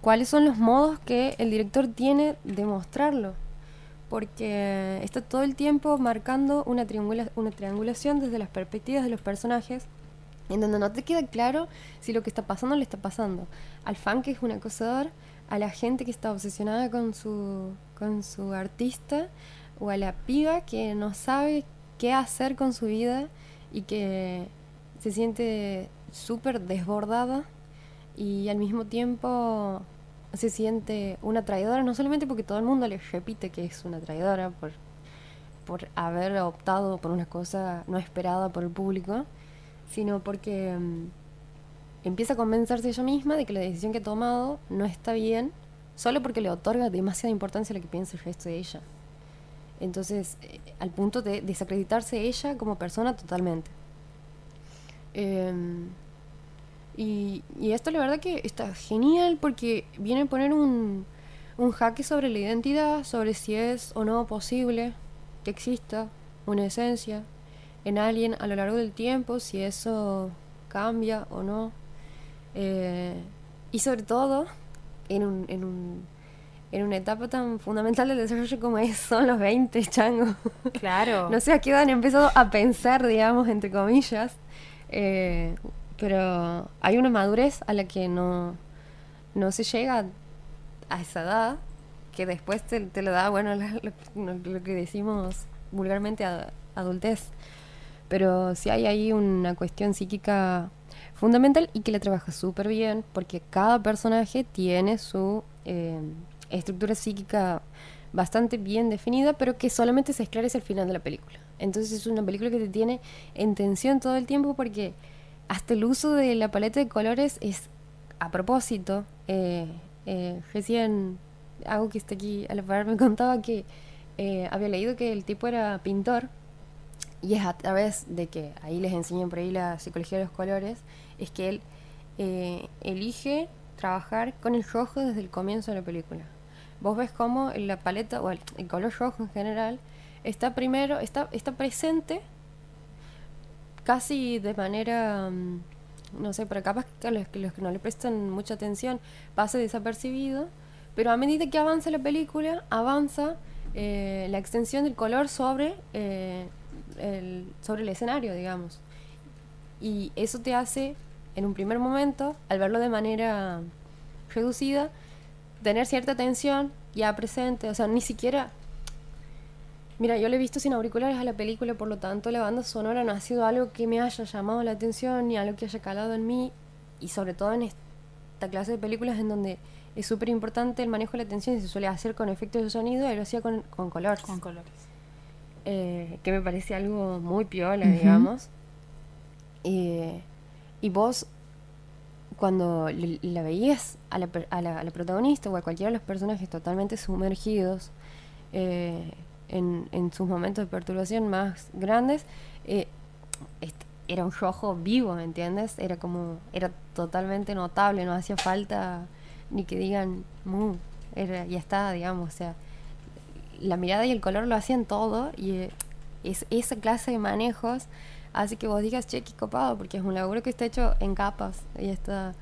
cuáles son los modos que el director tiene de mostrarlo. Porque está todo el tiempo marcando una, triangula- una triangulación desde las perspectivas de los personajes, en donde no te queda claro si lo que está pasando le está pasando al fan que es un acosador, a la gente que está obsesionada con su, con su artista, o a la piba que no sabe qué hacer con su vida y que se siente súper desbordada y al mismo tiempo se siente una traidora, no solamente porque todo el mundo le repite que es una traidora por, por haber optado por una cosa no esperada por el público, sino porque mm, empieza a convencerse ella misma de que la decisión que ha tomado no está bien, solo porque le otorga demasiada importancia a lo que piensa el resto de ella. Entonces, eh, al punto de desacreditarse ella como persona totalmente. Em, y, y esto la verdad que está genial porque viene a poner un, un jaque sobre la identidad, sobre si es o no posible que exista una esencia en alguien a lo largo del tiempo, si eso cambia o no. Eh, y sobre todo en, un, en, un, en una etapa tan fundamental del desarrollo como es, son los 20, chango. Claro. No sé a qué edad han empezado a pensar, digamos, entre comillas. eh, pero hay una madurez a la que no, no se llega a esa edad, que después te, te lo da, bueno, la- lo, lo- que decimos vulgarmente adultez. Pero sí hay ahí una cuestión psíquica fundamental y que la trabaja súper bien, porque cada personaje tiene su eh, estructura psíquica bastante bien definida, pero que solamente se esclarece al final de la película. Entonces es una película que te tiene en tensión todo el tiempo porque hasta el uso de la paleta de colores es a propósito. Eh, eh, recién algo que está aquí a la par me contaba que había leído que el tipo era pintor y es a través de que ahí les enseñan por ahí la psicología de los colores, es que él eh, elige trabajar con el rojo desde el comienzo de la película. Vos ves cómo la paleta, o el, el color rojo en general, está primero, está, está presente casi de manera, mm, no sé, pero capaz que los, los que no le prestan mucha atención pase desapercibido, pero a medida que avanza la película, avanza eh, la extensión del color sobre, eh, el, sobre el escenario, digamos. Y eso te hace, en un primer momento, al verlo de manera reducida, tener cierta atención ya presente, o sea, ni siquiera... Mira, yo le he visto sin auriculares a la película, por lo tanto la banda sonora no ha sido algo que me haya llamado la atención ni algo que haya calado en mí, y sobre todo en esta clase de películas en donde es súper importante el manejo de la atención y se suele hacer con efectos de sonido, él lo hacía con, con colores Con colores. eh, que me parece algo muy piola, Ujú. digamos. Eh, y vos, cuando la veías a la, a, la, a la protagonista o a cualquiera de los personajes totalmente sumergidos eh, en, en sus momentos de perturbación más grandes, eh, era un rojo vivo, ¿me entiendes? Era como, era totalmente notable, no hacía falta ni que digan, "Mu", era, ya está, digamos, o sea, la mirada y el color lo hacían todo y eh, es, esa clase de manejos hace que vos digas, che, copado, porque es un laburo que está hecho en capas y está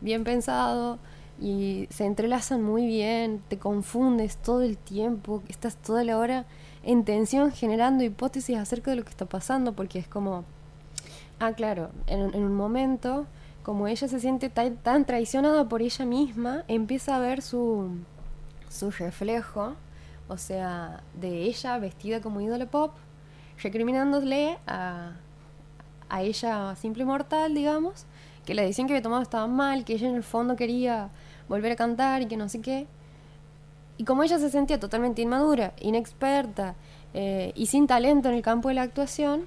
bien pensado y se entrelazan muy bien, te confundes todo el tiempo, estás toda la hora en tensión generando hipótesis acerca de lo que está pasando, porque es como, ah, claro, en, en un momento, como ella se siente tan, tan traicionada por ella misma, empieza a ver su, su reflejo, o sea, de ella vestida como ídolo pop, recriminándole a, a ella simple mortal, digamos, que la decisión que había tomado estaba mal, que ella en el fondo quería volver a cantar y que no sé qué. Y como ella se sentía totalmente inmadura, inexperta eh, y sin talento en el campo de la actuación,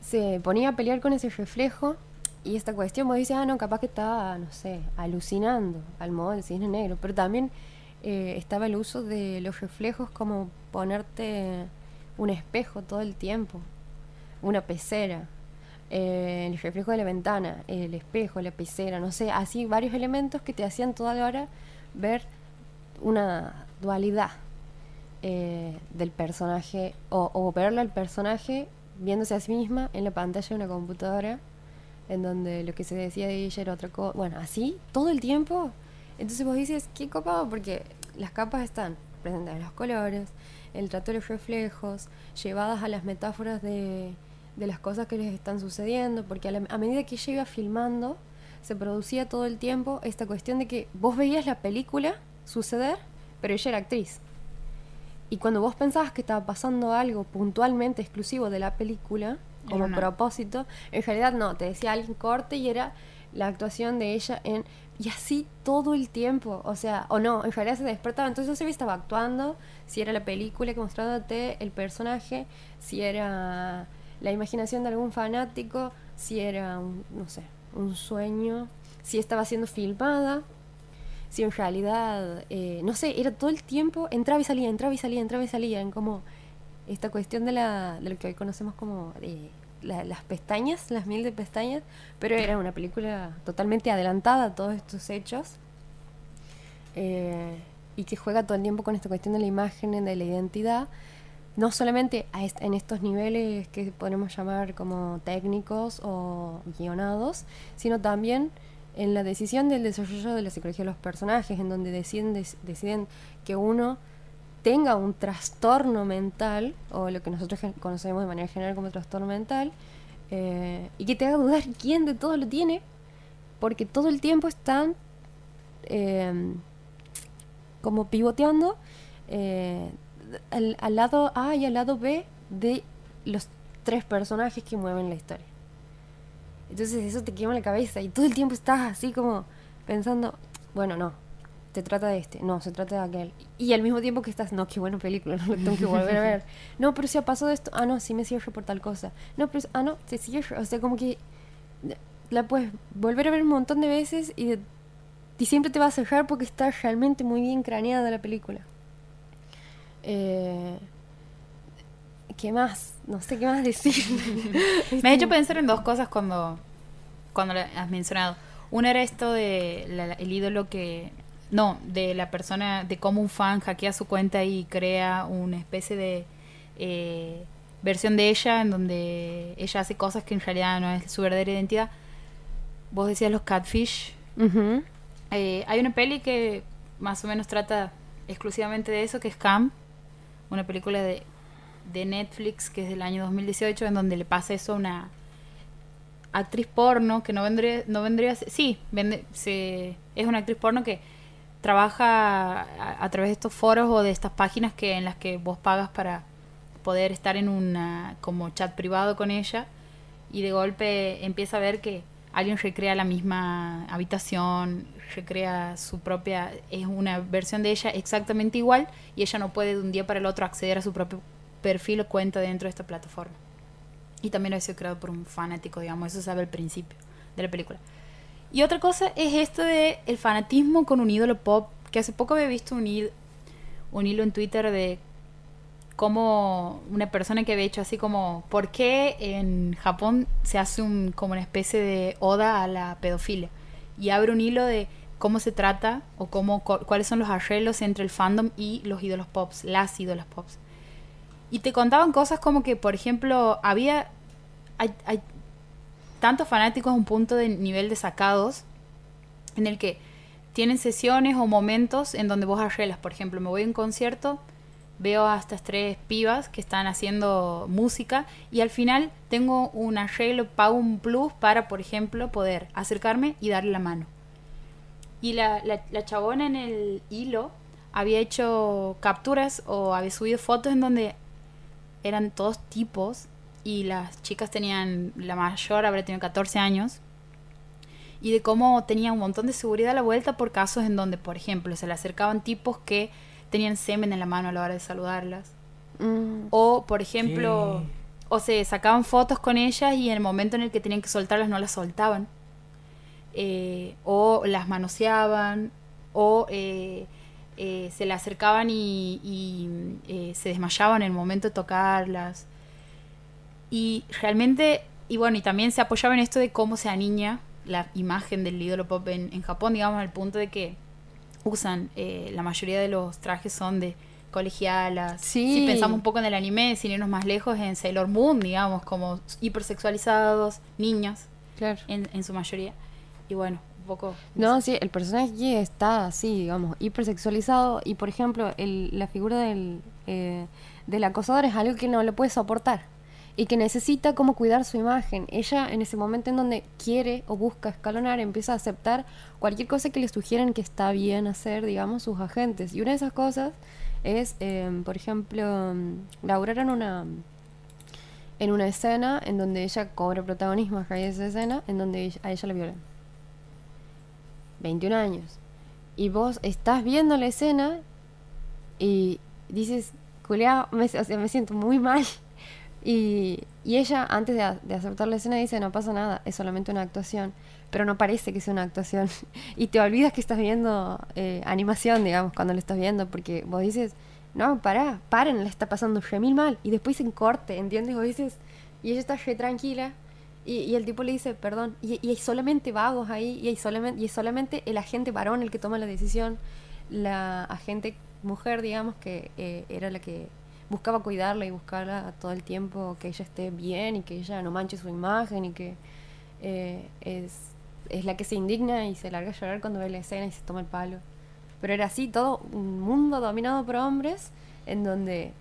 se ponía a pelear con ese reflejo y esta cuestión, vos dices, ah, no, capaz que estaba, no sé, alucinando al modo del cisne negro, pero también eh, estaba el uso de los reflejos como ponerte un espejo todo el tiempo, una pecera, eh, el reflejo de la ventana, el espejo, la pecera, no sé, así varios elementos que te hacían toda la hora ver una dualidad eh, del personaje o, o verle al personaje viéndose a sí misma en la pantalla de una computadora en donde lo que se decía de ella era otra cosa. Bueno, así todo el tiempo. Entonces vos dices, qué copado, porque las capas están presentes los colores, el trato de los reflejos, llevadas a las metáforas de, de las cosas que les están sucediendo, porque a, la- a medida que ella iba filmando, se producía todo el tiempo esta cuestión de que vos veías la película suceder, pero ella era actriz. Y cuando vos pensabas que estaba pasando algo puntualmente exclusivo de la película, como propósito, en realidad no, te decía alguien corte y era la actuación de ella en... Y así todo el tiempo, o sea, o no, en realidad se despertaba, entonces no si estaba actuando, si era la película que mostrándote el personaje, si era la imaginación de algún fanático, si era, un, no sé, un sueño, si estaba siendo filmada, si en realidad, eh, no sé, era todo el tiempo, entraba y salía, entraba y salía, entraba y salía, en como esta cuestión de, la, de lo que hoy conocemos como eh, la- las pestañas, las mil de pestañas, pero era una película totalmente adelantada a todos estos hechos eh, y que juega todo el tiempo con esta cuestión de la imagen, de la identidad, no solamente a est- en estos niveles que podemos llamar como técnicos o guionados, sino también en la decisión del desarrollo de la psicología de los personajes, en donde deciden, deciden que uno tenga un trastorno mental, o lo que nosotros conocemos de manera general como trastorno mental, eh, y que te haga dudar quién de todo lo tiene, porque todo el tiempo están eh, como pivoteando eh, al, al lado A y al lado B de los tres personajes que mueven la historia. Entonces eso te quema la cabeza y todo el tiempo estás así como pensando, bueno, no, te trata de este, no, se trata de aquel. Y al mismo tiempo que estás, no, qué buena película, no lo tengo que volver a ver. No, pero si ha pasado esto, ah, no, sí me cierro por tal cosa. No, pero, ah, no, se cierra. O sea, como que la puedes volver a ver un montón de veces y, de- y siempre te va a cerrar porque está realmente muy bien craneada la película. Eh, ¿Qué más? No sé qué más decir. Me ha hecho pensar en dos cosas cuando, cuando has mencionado. Una era esto de la- el ídolo que... No, de la persona, de cómo un fan hackea su cuenta y crea una especie de eh, versión de ella en donde ella hace cosas que en realidad no es su verdadera identidad. Vos decías los catfish. Eh, hay una peli que más o menos trata exclusivamente de eso, que es Cam, una película de, de Netflix que es del año 2018, en donde le pasa eso a una actriz porno que no vendría, no vendría sí, vende- se, es una actriz porno que trabaja a, a través de estos foros o de estas páginas que en las que vos pagas para poder estar en una como chat privado con ella y de golpe empieza a ver que alguien recrea la misma habitación, recrea su propia, es una versión de ella exactamente igual y ella no puede de un día para el otro acceder a su propio perfil o cuenta dentro de esta plataforma. Y también ha sido creado por un fanático, digamos, eso sabe al principio de la película. Y otra cosa es esto de el fanatismo con un ídolo pop, que hace poco había visto un, un hilo en Twitter de cómo una persona que había hecho así como, ¿por qué en Japón se hace un, como una especie de oda a la pedofilia? Y abre un hilo de cómo se trata o cómo, cu- cuáles son los arreglos entre el fandom y los ídolos pops, las ídolas pops. Y te contaban cosas como que, por ejemplo, había... Hay tantos fanáticos a un punto de nivel de sacados en el que tienen sesiones o momentos en donde vos arreglas. Por ejemplo, me voy a un concierto, veo a estas tres pibas que están haciendo música y al final tengo un arreglo, pago un plus para, por ejemplo, poder acercarme y darle la mano. Y la, la, la chabona en el hilo había hecho capturas o había subido fotos en donde eran todos tipos y las chicas tenían, la mayor habría tenido 14 años y de cómo tenía un montón de seguridad a la vuelta por casos en donde, por ejemplo, se le acercaban tipos que tenían semen en la mano a la hora de saludarlas. Mm, O, por ejemplo, ¿Qué? o se sacaban fotos con ellas y en el momento en el que tenían que soltarlas no las soltaban. Eh, o las manoseaban, o eh, eh, se le acercaban y, y, se desmayaban en el momento de tocarlas. Y realmente, y bueno, y también se apoyaba en esto de cómo se aniña la imagen del ídolo pop en, en Japón, digamos, al punto de que usan, eh, la mayoría de los trajes son de colegialas. Sí. Si pensamos un poco en el anime, sin irnos más lejos, en Sailor Moon, digamos, como hipersexualizados, claro. en, en su mayoría. Y bueno, un poco... No, sí, el personaje está así, digamos, hipersexualizado y, por ejemplo, el, la figura del, eh, del acosador es algo que no le puede soportar y que necesita como cuidar su imagen. Ella en ese momento en donde quiere o busca escalonar empieza a aceptar cualquier cosa que le sugieren que está bien hacer, digamos, sus agentes. Y una de esas cosas es, eh, por ejemplo, Laura era en una en una escena en donde ella cobra protagonismo a esa escena en donde ella- a ella la violan. 21 años. Y vos estás viendo la escena y dices, Julia, o sea, me siento muy mal. Y, ella, antes de, aceptar la escena, dice, no pasa nada, es solamente una actuación. Pero no parece que sea una actuación. y te olvidas que estás viendo eh, animación, digamos, cuando lo estás viendo, porque vos dices, no, pará, paren, le está pasando re mil mal. Y después en corte, ¿entiendes? Vos dices, y ella está re tranquila. Y, el tipo le dice, perdón, y, y hay solamente vagos ahí, y, solamente, y es solamente el agente varón el que toma la decisión, la agente mujer, digamos, que eh, era la que buscaba cuidarla y buscarla todo el tiempo, que ella esté bien y que ella no manche su imagen y que eh, es, es la que se indigna y se larga a llorar cuando ve la escena y se toma el palo. Pero era así, todo un mundo dominado por hombres, en donde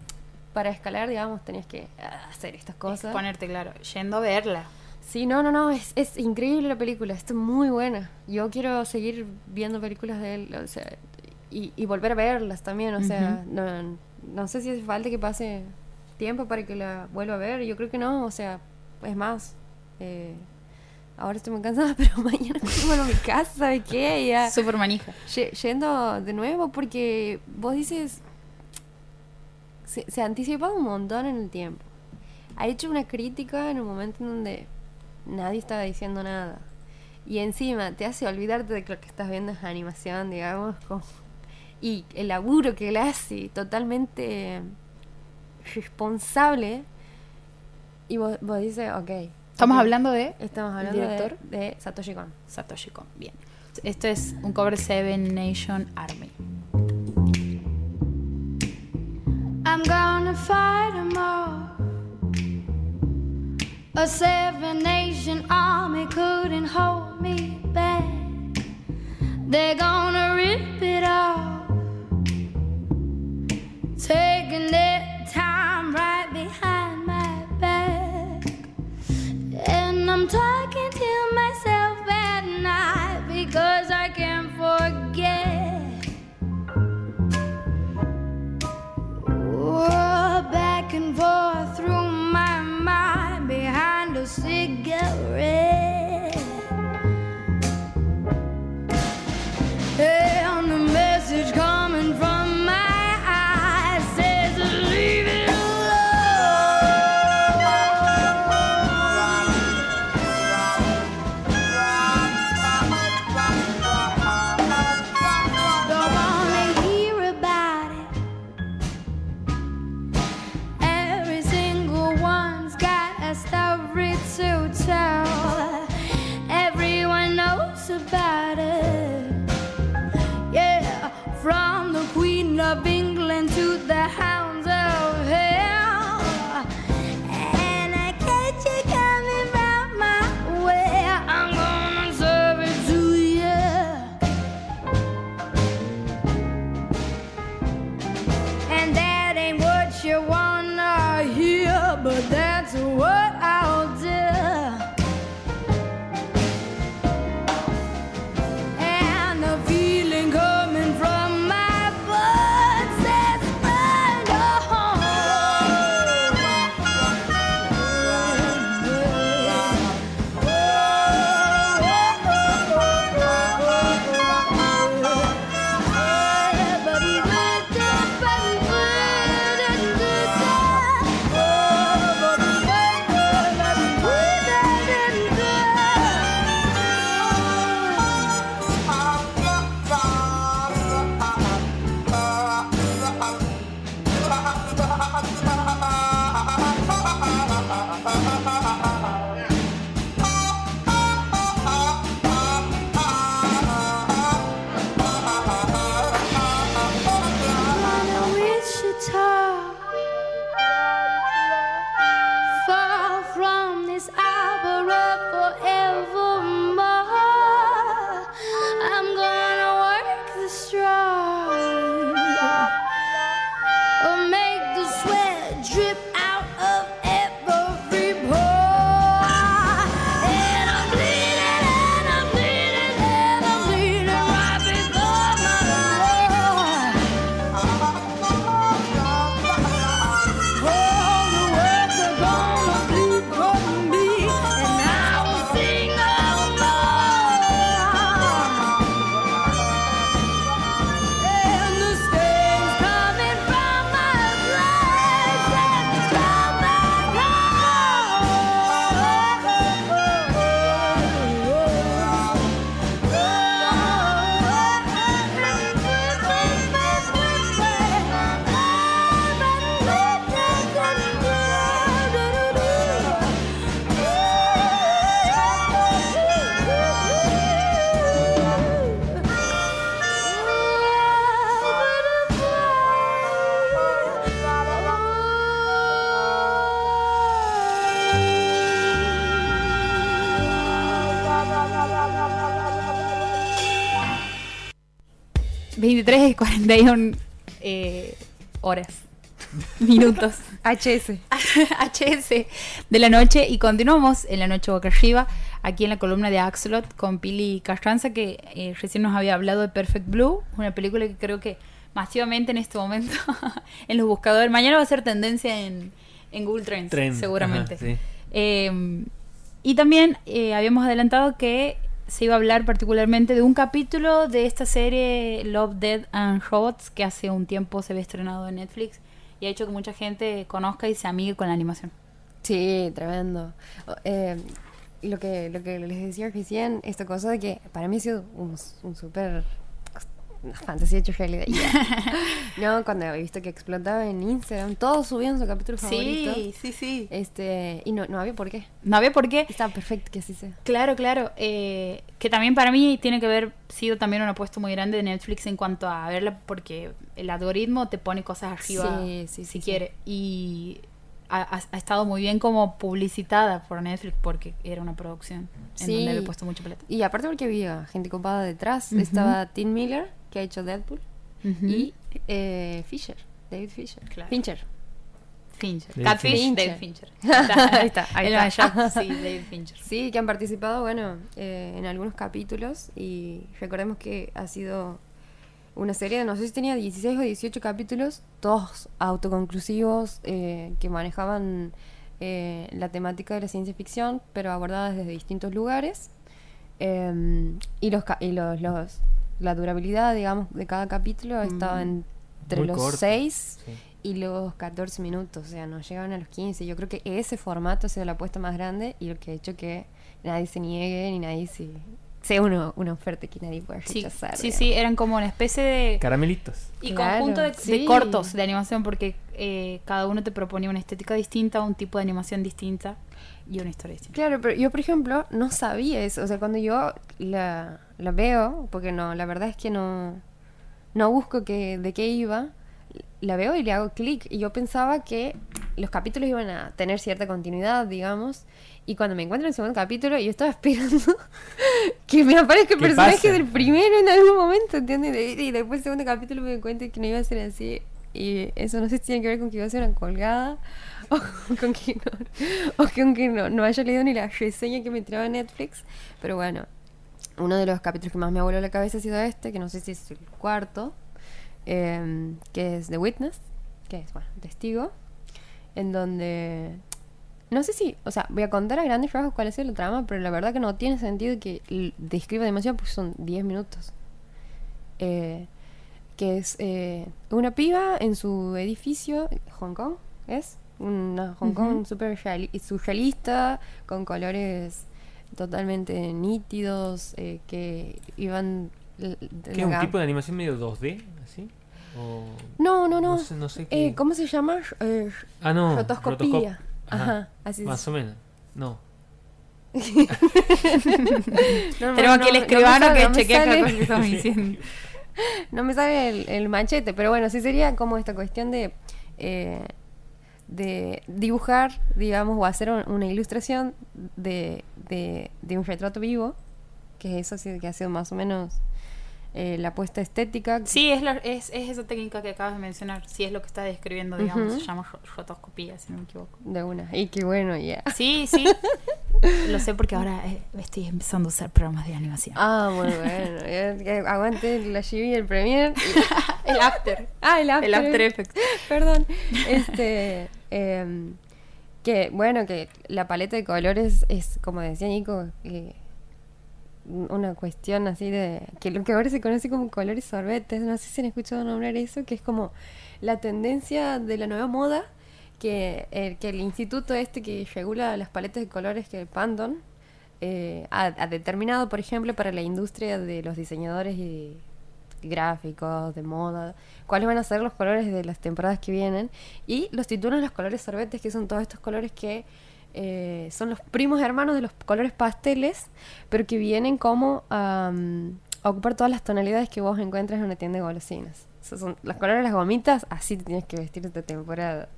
para escalar, digamos, tenías que hacer estas cosas. Ponerte claro, yendo a verla. Sí, no, no, no, es, es increíble la película, está muy buena. Yo quiero seguir viendo películas de él, o sea, y, y volver a verlas también, o sea, no, no sé si hace falta que pase tiempo para que la vuelva a ver, yo creo que no, o sea, es más, eh, ahora estoy muy cansada, pero mañana vuelvo a mi casa, ¿sabe qué? Ya, Súper manija. Ye- yendo de nuevo porque vos dices se, se ha anticipado un montón en el tiempo ha hecho una crítica en un momento en donde nadie estaba diciendo nada y encima te hace olvidarte de que lo que estás viendo es animación digamos como- y el laburo que él hace totalmente responsable y vos, vos dices ok Estamos hablando de estamos ¿El hablando de, director? de Satoshi Kon Satoshi Kon. Bien. Esto es un cover de Seven Nation Army. I'm gonna fight 'em all. A seven nation army couldn't hold me back. They're gonna rip it off, taking their time right behind my back. And I'm talking to myself at night because I can't forget 23 y 41 eh, horas, minutos. HS. HS de la noche y continuamos en la noche boca arriba aquí en la columna de Axolot con Pili Carranza que eh, recién nos había hablado de Perfect Blue, una película que creo que masivamente en este momento en los buscadores, mañana va a ser tendencia en, en Google Trends, Trend, seguramente. ajá, sí. Eh, y también eh, habíamos adelantado que se iba a hablar particularmente de un capítulo de esta serie Love, Dead and Robots que hace un tiempo se había estrenado en Netflix y ha hecho que mucha gente conozca y se amigue con la animación. Sí, tremendo. O- eh, lo que lo que les decía recién, esta cosa de que para mí ha sido un, un súper una fantasía hecho realidad. no, cuando he visto que explotaba en Instagram, todos subían su capítulo favorito. sí, sí. Este, y no, no había por qué. No ve por qué. Estaba perfecto que así sea. Claro, claro. eh, que también para mí tiene que haber sido también un apuesto muy grande de Netflix en cuanto a verla, porque el algoritmo te pone cosas arriba Sí, sí, si sí, quiere. Y ha, ha- estado muy bien como publicitada por Netflix porque era una producción en Sí. donde he puesto mucha plata. Y aparte porque había gente copada detrás, Ujú. estaba Tim Miller, que ha hecho Deadpool, y eh, Fisher, David Fisher. Claro. Fincher. Fincher. David Catfish, Fincher. David Fincher. Ahí está, ahí El está. sí, David Fincher. Sí, que han participado, bueno, eh, en algunos capítulos y recordemos que ha sido una serie, de, no sé si tenía 16 o 18 capítulos, todos autoconclusivos eh, que manejaban eh, la temática de la ciencia ficción, pero abordadas desde distintos lugares. Eh, y los, y los, los- la durabilidad, digamos, de cada capítulo estaba entre Muy los corto, 6 sí. y los 14 minutos, o sea, no llegaban a los 15. Yo creo que ese formato ha sido la apuesta más grande y lo que ha hecho que nadie se niegue ni nadie se, sea uno, una oferta que nadie pueda Sí, rechazar. sí, sí, eran como una especie de... Caramelitos. Y Claro, conjunto de, cortos de animación, porque eh, cada uno te proponía una estética distinta, un tipo de animación distinta y una historia distinta. Claro, pero yo, por ejemplo, no sabía eso. O sea, cuando yo la, la veo, porque no, la verdad es que no, no busco que, de qué iba, la veo y le hago clic. Y yo pensaba que los capítulos iban a tener cierta continuidad, digamos. Y cuando me encuentro en el segundo capítulo, yo estaba esperando que me aparezca el ¿Qué personaje pasa? del primero en algún momento, ¿entiendes? Y y después, el segundo capítulo, me di cuenta que no iba a ser así. Y eso no sé si tiene que ver con que iba a ser una colgada o con que no, o con que no, no haya leído ni la reseña que me tiraba Netflix. Pero bueno, uno de los capítulos que más me ha volado la cabeza ha sido este, que no sé si es el cuarto, eh, que es The Witness, que es, bueno, testigo, en donde... No sé si, o sea, voy a contar a grandes rasgos cuál sido la trama, pero la verdad que no tiene sentido que describa demasiado porque son 10 minutos. Eh, que es eh, una piba en su edificio, Hong Kong, ¿es? Una Hong Kong súper reali- surrealista, con colores totalmente nítidos, eh, que iban... ¿Qué es un tipo de animación medio 2D? ¿Así? O... No, no, no. No sé, no sé qué- Eh, ¿Cómo se llama? Eh, Ah, no. rotoscopía. rotoscop- Ajá, así Más es. o menos. No. No, Tenemos no, aquí el escribano que no me chequea cada cosa que estamos diciendo. No me sale el, el machete, pero bueno, sí sería como esta cuestión de, eh, de dibujar, digamos, o hacer un- una ilustración de, de, de un retrato vivo, que eso sí que ha sido más o menos eh, la apuesta estética. Sí, es, es, es esa técnica que acabas de mencionar. Sí, es lo que está describiendo, digamos. Ujú. Se llama ro- rotoscopía, si no me equivoco. De una. Y qué bueno, ya. Sí, sí. Lo sé porque ahora eh, estoy empezando a usar programas de animación. Ah, muy bueno. ya, que aguante la GB y el Premiere. el After. Ah, el After, El After Effects. Perdón. Este. Em, que bueno, que la paleta de colores es, como decía Nico, eh, una cuestión así de. que lo que ahora se conoce como colores sorbetes. No sé si han escuchado nombrar eso, que es como la tendencia de la nueva moda. Que, el que el instituto este que regula las paletas de colores, que el Pantone, eh, ha, ha determinado, por ejemplo, para la industria de los diseñadores y gráficos, de moda, cuáles van a ser los colores de las temporadas que vienen. Y los titulan los colores sorbetes, que son todos estos colores que eh, son los primos hermanos de los colores pasteles, pero que vienen como a ocupar todas las tonalidades que vos encuentras en una tienda de golosinas. Esos son los colores de las gomitas, así te tienes que vestir esta temporada.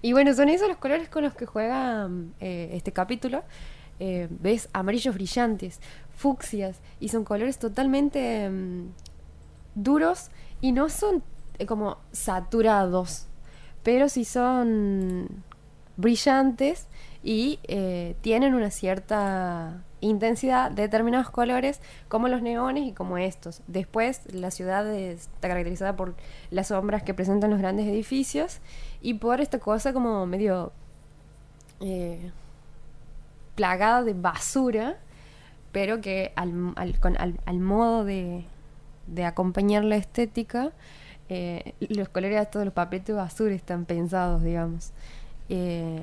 Y bueno, son esos los colores con los que juega eh, este capítulo. Eh, ves amarillos brillantes, fucsias, y son colores totalmente mm, duros y no son eh, como saturados, pero sí son brillantes y eh, tienen una cierta intensidad de determinados colores como los neones y como estos. Después la ciudad está caracterizada por las sombras que presentan los grandes edificios y por esta cosa como medio eh, plagada de basura, pero que al, al- al modo de, de acompañar la estética, eh, los colores de todos los papeles basura están pensados, digamos. Eh,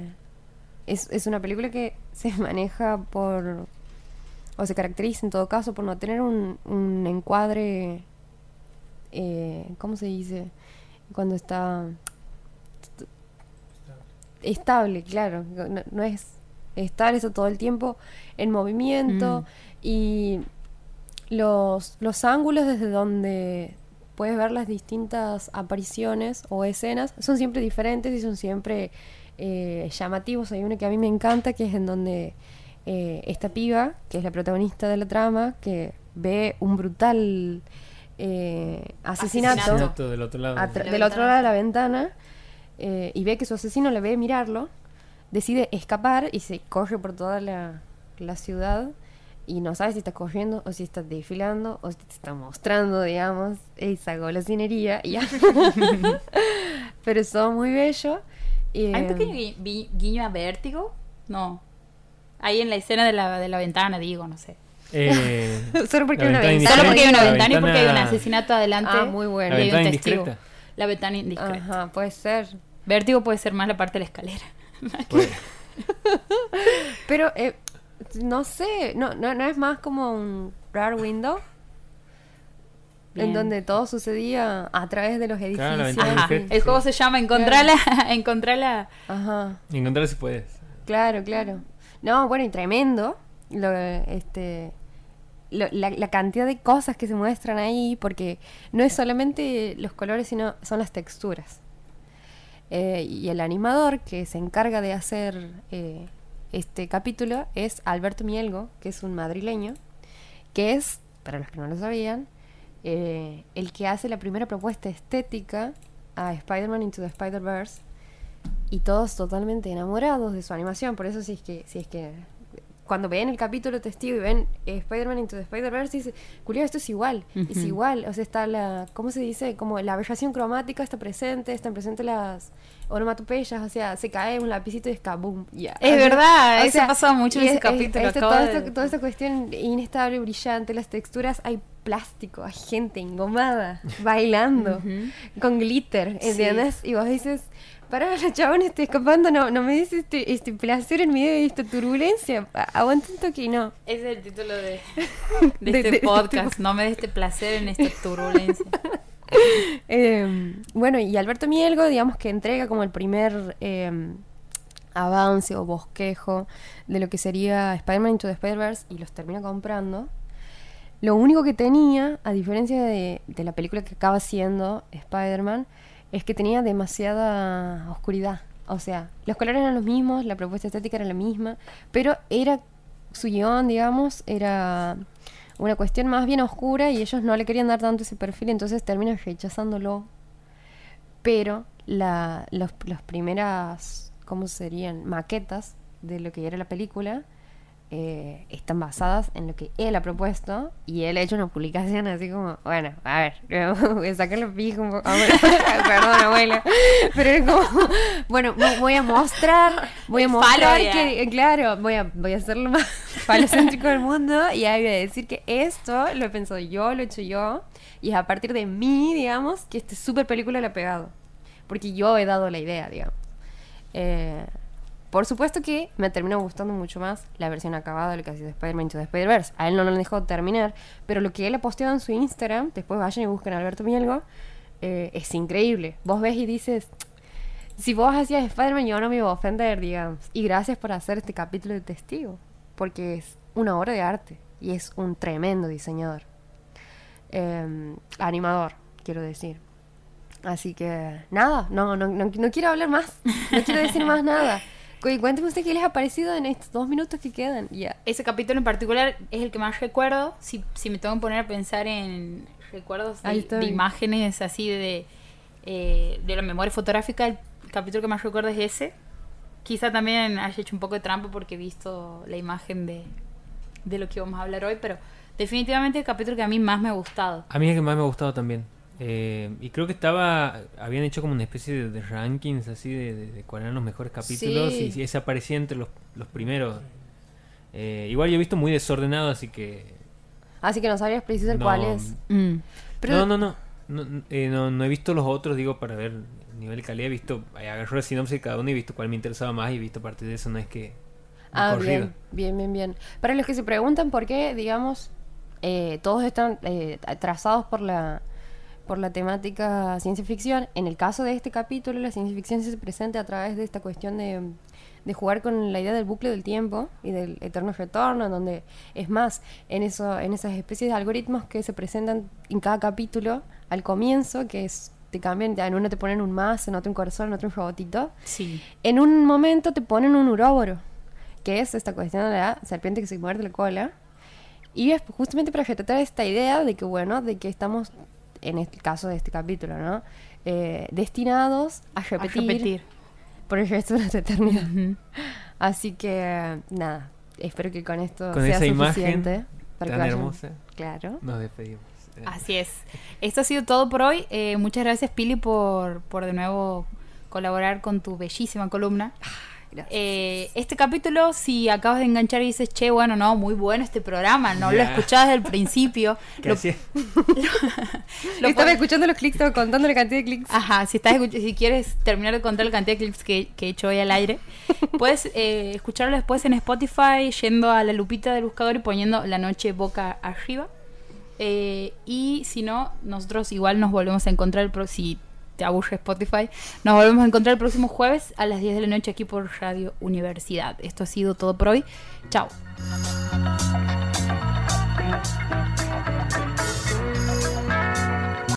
es, es una película que se maneja por, o se caracteriza en todo caso por no tener un, un encuadre, eh, ¿cómo se dice? Cuando está estable, claro, no, no es estable, está todo el tiempo en movimiento Mm. y los, los ángulos desde donde puedes ver las distintas apariciones o escenas son siempre diferentes y son siempre eh, llamativos. Hay uno que a mí me encanta, que es en donde eh, esta piba, que es la protagonista de la trama, que ve un brutal eh, asesinato, del otro lado. la del otro lado de la ventana eh, y ve que su asesino la ve mirarlo, decide escapar y se corre por toda la, la ciudad y no sabe si está corriendo o si está desfilando o si te está mostrando, digamos, esa golosinería. y ya. Pero es todo muy bello. y, ¿Hay un pequeño gui- vi- guiño a vértigo? No. Ahí en la escena de la, de la ventana, digo, no sé. Eh, Solo porque hay una ventana. Solo porque hay una ventana y porque hay un asesinato adelante. Ah, muy bueno. La y hay un ventana testigo. indiscreta. La ventana indiscreta. Ajá, puede ser. Vértigo puede ser más la parte de la escalera. Pero eh, no sé, no, no, no es más como un rare window. Bien. En donde todo sucedía a través de los edificios. Claro, Ajá. El juego se llama Encontrala. Encontrala. Ajá, encontrar si puedes. claro, claro. No, bueno, y tremendo. Lo, este, lo- la, la cantidad de cosas que se muestran ahí, porque no es solamente los colores, sino son las texturas. Eh, y el animador que se encarga de hacer eh, este capítulo es Alberto Mielgo, que es un madrileño, que es, para los que no lo sabían, eh, el que hace la primera propuesta estética a Spider-Man Into the Spider-Verse y todos totalmente enamorados de su animación. Por eso si es que, si es que cuando ven el capítulo testigo y ven eh, Spider-Man Into the Spider-Verse, dice, Julio, esto es igual, es igual. O sea, está la, ¿cómo se dice? Como la aberración cromática está presente, están presentes las onomatopeyas, o sea, se cae un lapicito y es kaboom, ya. Es O sea, verdad, o eso sea, pasa mucho en ese es- capítulo, este- acabo toda, de- esta, toda esta cuestión inestable, brillante, las texturas, hay plástico, hay gente engomada, bailando, con glitter, Sí. ¿entiendes? Y vos dices, para los chabones estoy escapando, no, no me dices este, este placer en medio de esta turbulencia, aguanta un toque y no. Ese es el título de, de De- este de- podcast. No me des este placer en esta turbulencia. Eh, bueno, y Alberto Mielgo, digamos que entrega como el primer eh, avance o bosquejo de lo que sería Spider-Man Into the Spider-Verse y los termina comprando. Lo único que tenía, a diferencia de, de la película que acaba siendo Spider-Man, es que tenía demasiada oscuridad. O sea, los colores eran los mismos, la propuesta estética era la misma, pero era su guion, digamos, era una cuestión más bien oscura y ellos no le querían dar tanto ese perfil, entonces terminan rechazándolo. Pero la, los, las primeras, ¿cómo serían? Maquetas de lo que era la película eh, están basadas en lo que él ha propuesto y él ha hecho una publicación así como, bueno, a ver, voy a sacarle pijo un poco, perdón abuela, pero es como, bueno, vo- voy a mostrar, voy a mostrar que, eh, claro, voy a, voy a ser lo más falocéntrico del mundo y ahí voy a decir que esto lo he pensado yo, lo he hecho yo y es a partir de mí, digamos, que esta super película la ha pegado, porque yo he dado la idea, digamos. Eh, por supuesto que me terminó gustando mucho más la versión acabada de lo que ha sido Spider-Man the Spider-Verse. A él no lo dejó terminar, pero lo que él ha posteado en su Instagram, después vayan y busquen a Alberto Mielgo, eh, es increíble. Vos ves y dices, si vos hacías Spider-Man yo no me iba a ofender, digamos. Y gracias por hacer este capítulo de testigo, porque es una obra de arte y es un tremendo diseñador. Eh, animador, quiero decir. Así que nada, no, no, no, no quiero hablar más, no quiero decir más nada. Cu- Cuénteme usted qué les ha parecido en estos dos minutos que quedan. Ya. Ese capítulo en particular es el que más recuerdo. Si, si me tengo que poner a pensar en recuerdos de imágenes así de, eh, de la memoria fotográfica, el capítulo que más recuerdo es ese. Quizá también haya hecho un poco de trampa porque he visto la imagen de, de lo que vamos a hablar hoy, pero definitivamente el capítulo que a mí más me ha gustado. A mí es el que más me ha gustado también. Eh, y creo que estaba. Habían hecho como una especie de, de rankings así de, de- de cuáles eran los mejores capítulos. Sí. Y, ese aparecía entre los, los primeros. Eh, igual yo he visto muy desordenado, así que. Así que no sabrías precisar No. cuál es. Mm. Pero- no, no, no. No, eh, no, no he visto los otros, digo, para ver nivel de calidad. He visto. eh, Agarró la sinopsis de cada uno y he visto cuál me interesaba más. Y he visto a partir de eso, no es que. Ah, corrido. bien, bien, bien, bien. Para los que se preguntan por qué, digamos, eh, todos están eh, trazados por la por la temática ciencia ficción. En el caso de este capítulo, la ciencia ficción se presenta a través de esta cuestión de, de jugar con la idea del bucle del tiempo y del eterno retorno, en donde es más, en eso, en esas especies de algoritmos que se presentan en cada capítulo al comienzo, que es te cambian, en uno te ponen un más, en otro un corazón, en otro un robotito. Sí. En un momento te ponen un uróboro, que es esta cuestión de la serpiente que se muerde la cola. Y es justamente para retratar esta idea de que, bueno, de que estamos, en el caso de este capítulo, ¿no? Eh, destinados a A repetir, repetir. por el resto de nuestra eternidad. Ujú. Así que, nada, espero que con esto Con sea esa imagen suficiente. para que tan vayan- hermosa. Claro. Nos despedimos. Eh, Así es. Esto ha sido todo por hoy. Eh, muchas gracias, Pili, por, por de nuevo colaborar con tu bellísima columna. Gracias. Eh, este capítulo, si acabas de enganchar y dices, che, bueno, no, muy bueno este programa, no lo escuchabas desde el principio. ¿qué lo- Estaba escuchando los clics, estaba contando la cantidad de clics. Ajá, si, estás si quieres terminar de contar la cantidad de clips que, que he hecho hoy al aire, puedes eh, escucharlo después en Spotify, yendo a la lupita del buscador y poniendo la noche boca arriba. Eh, y si no, nosotros igual nos volvemos a encontrar, si te aburre Spotify, nos volvemos a encontrar el próximo jueves a las 10 de la noche aquí por Radio Universidad. Esto ha sido todo por hoy. Chao.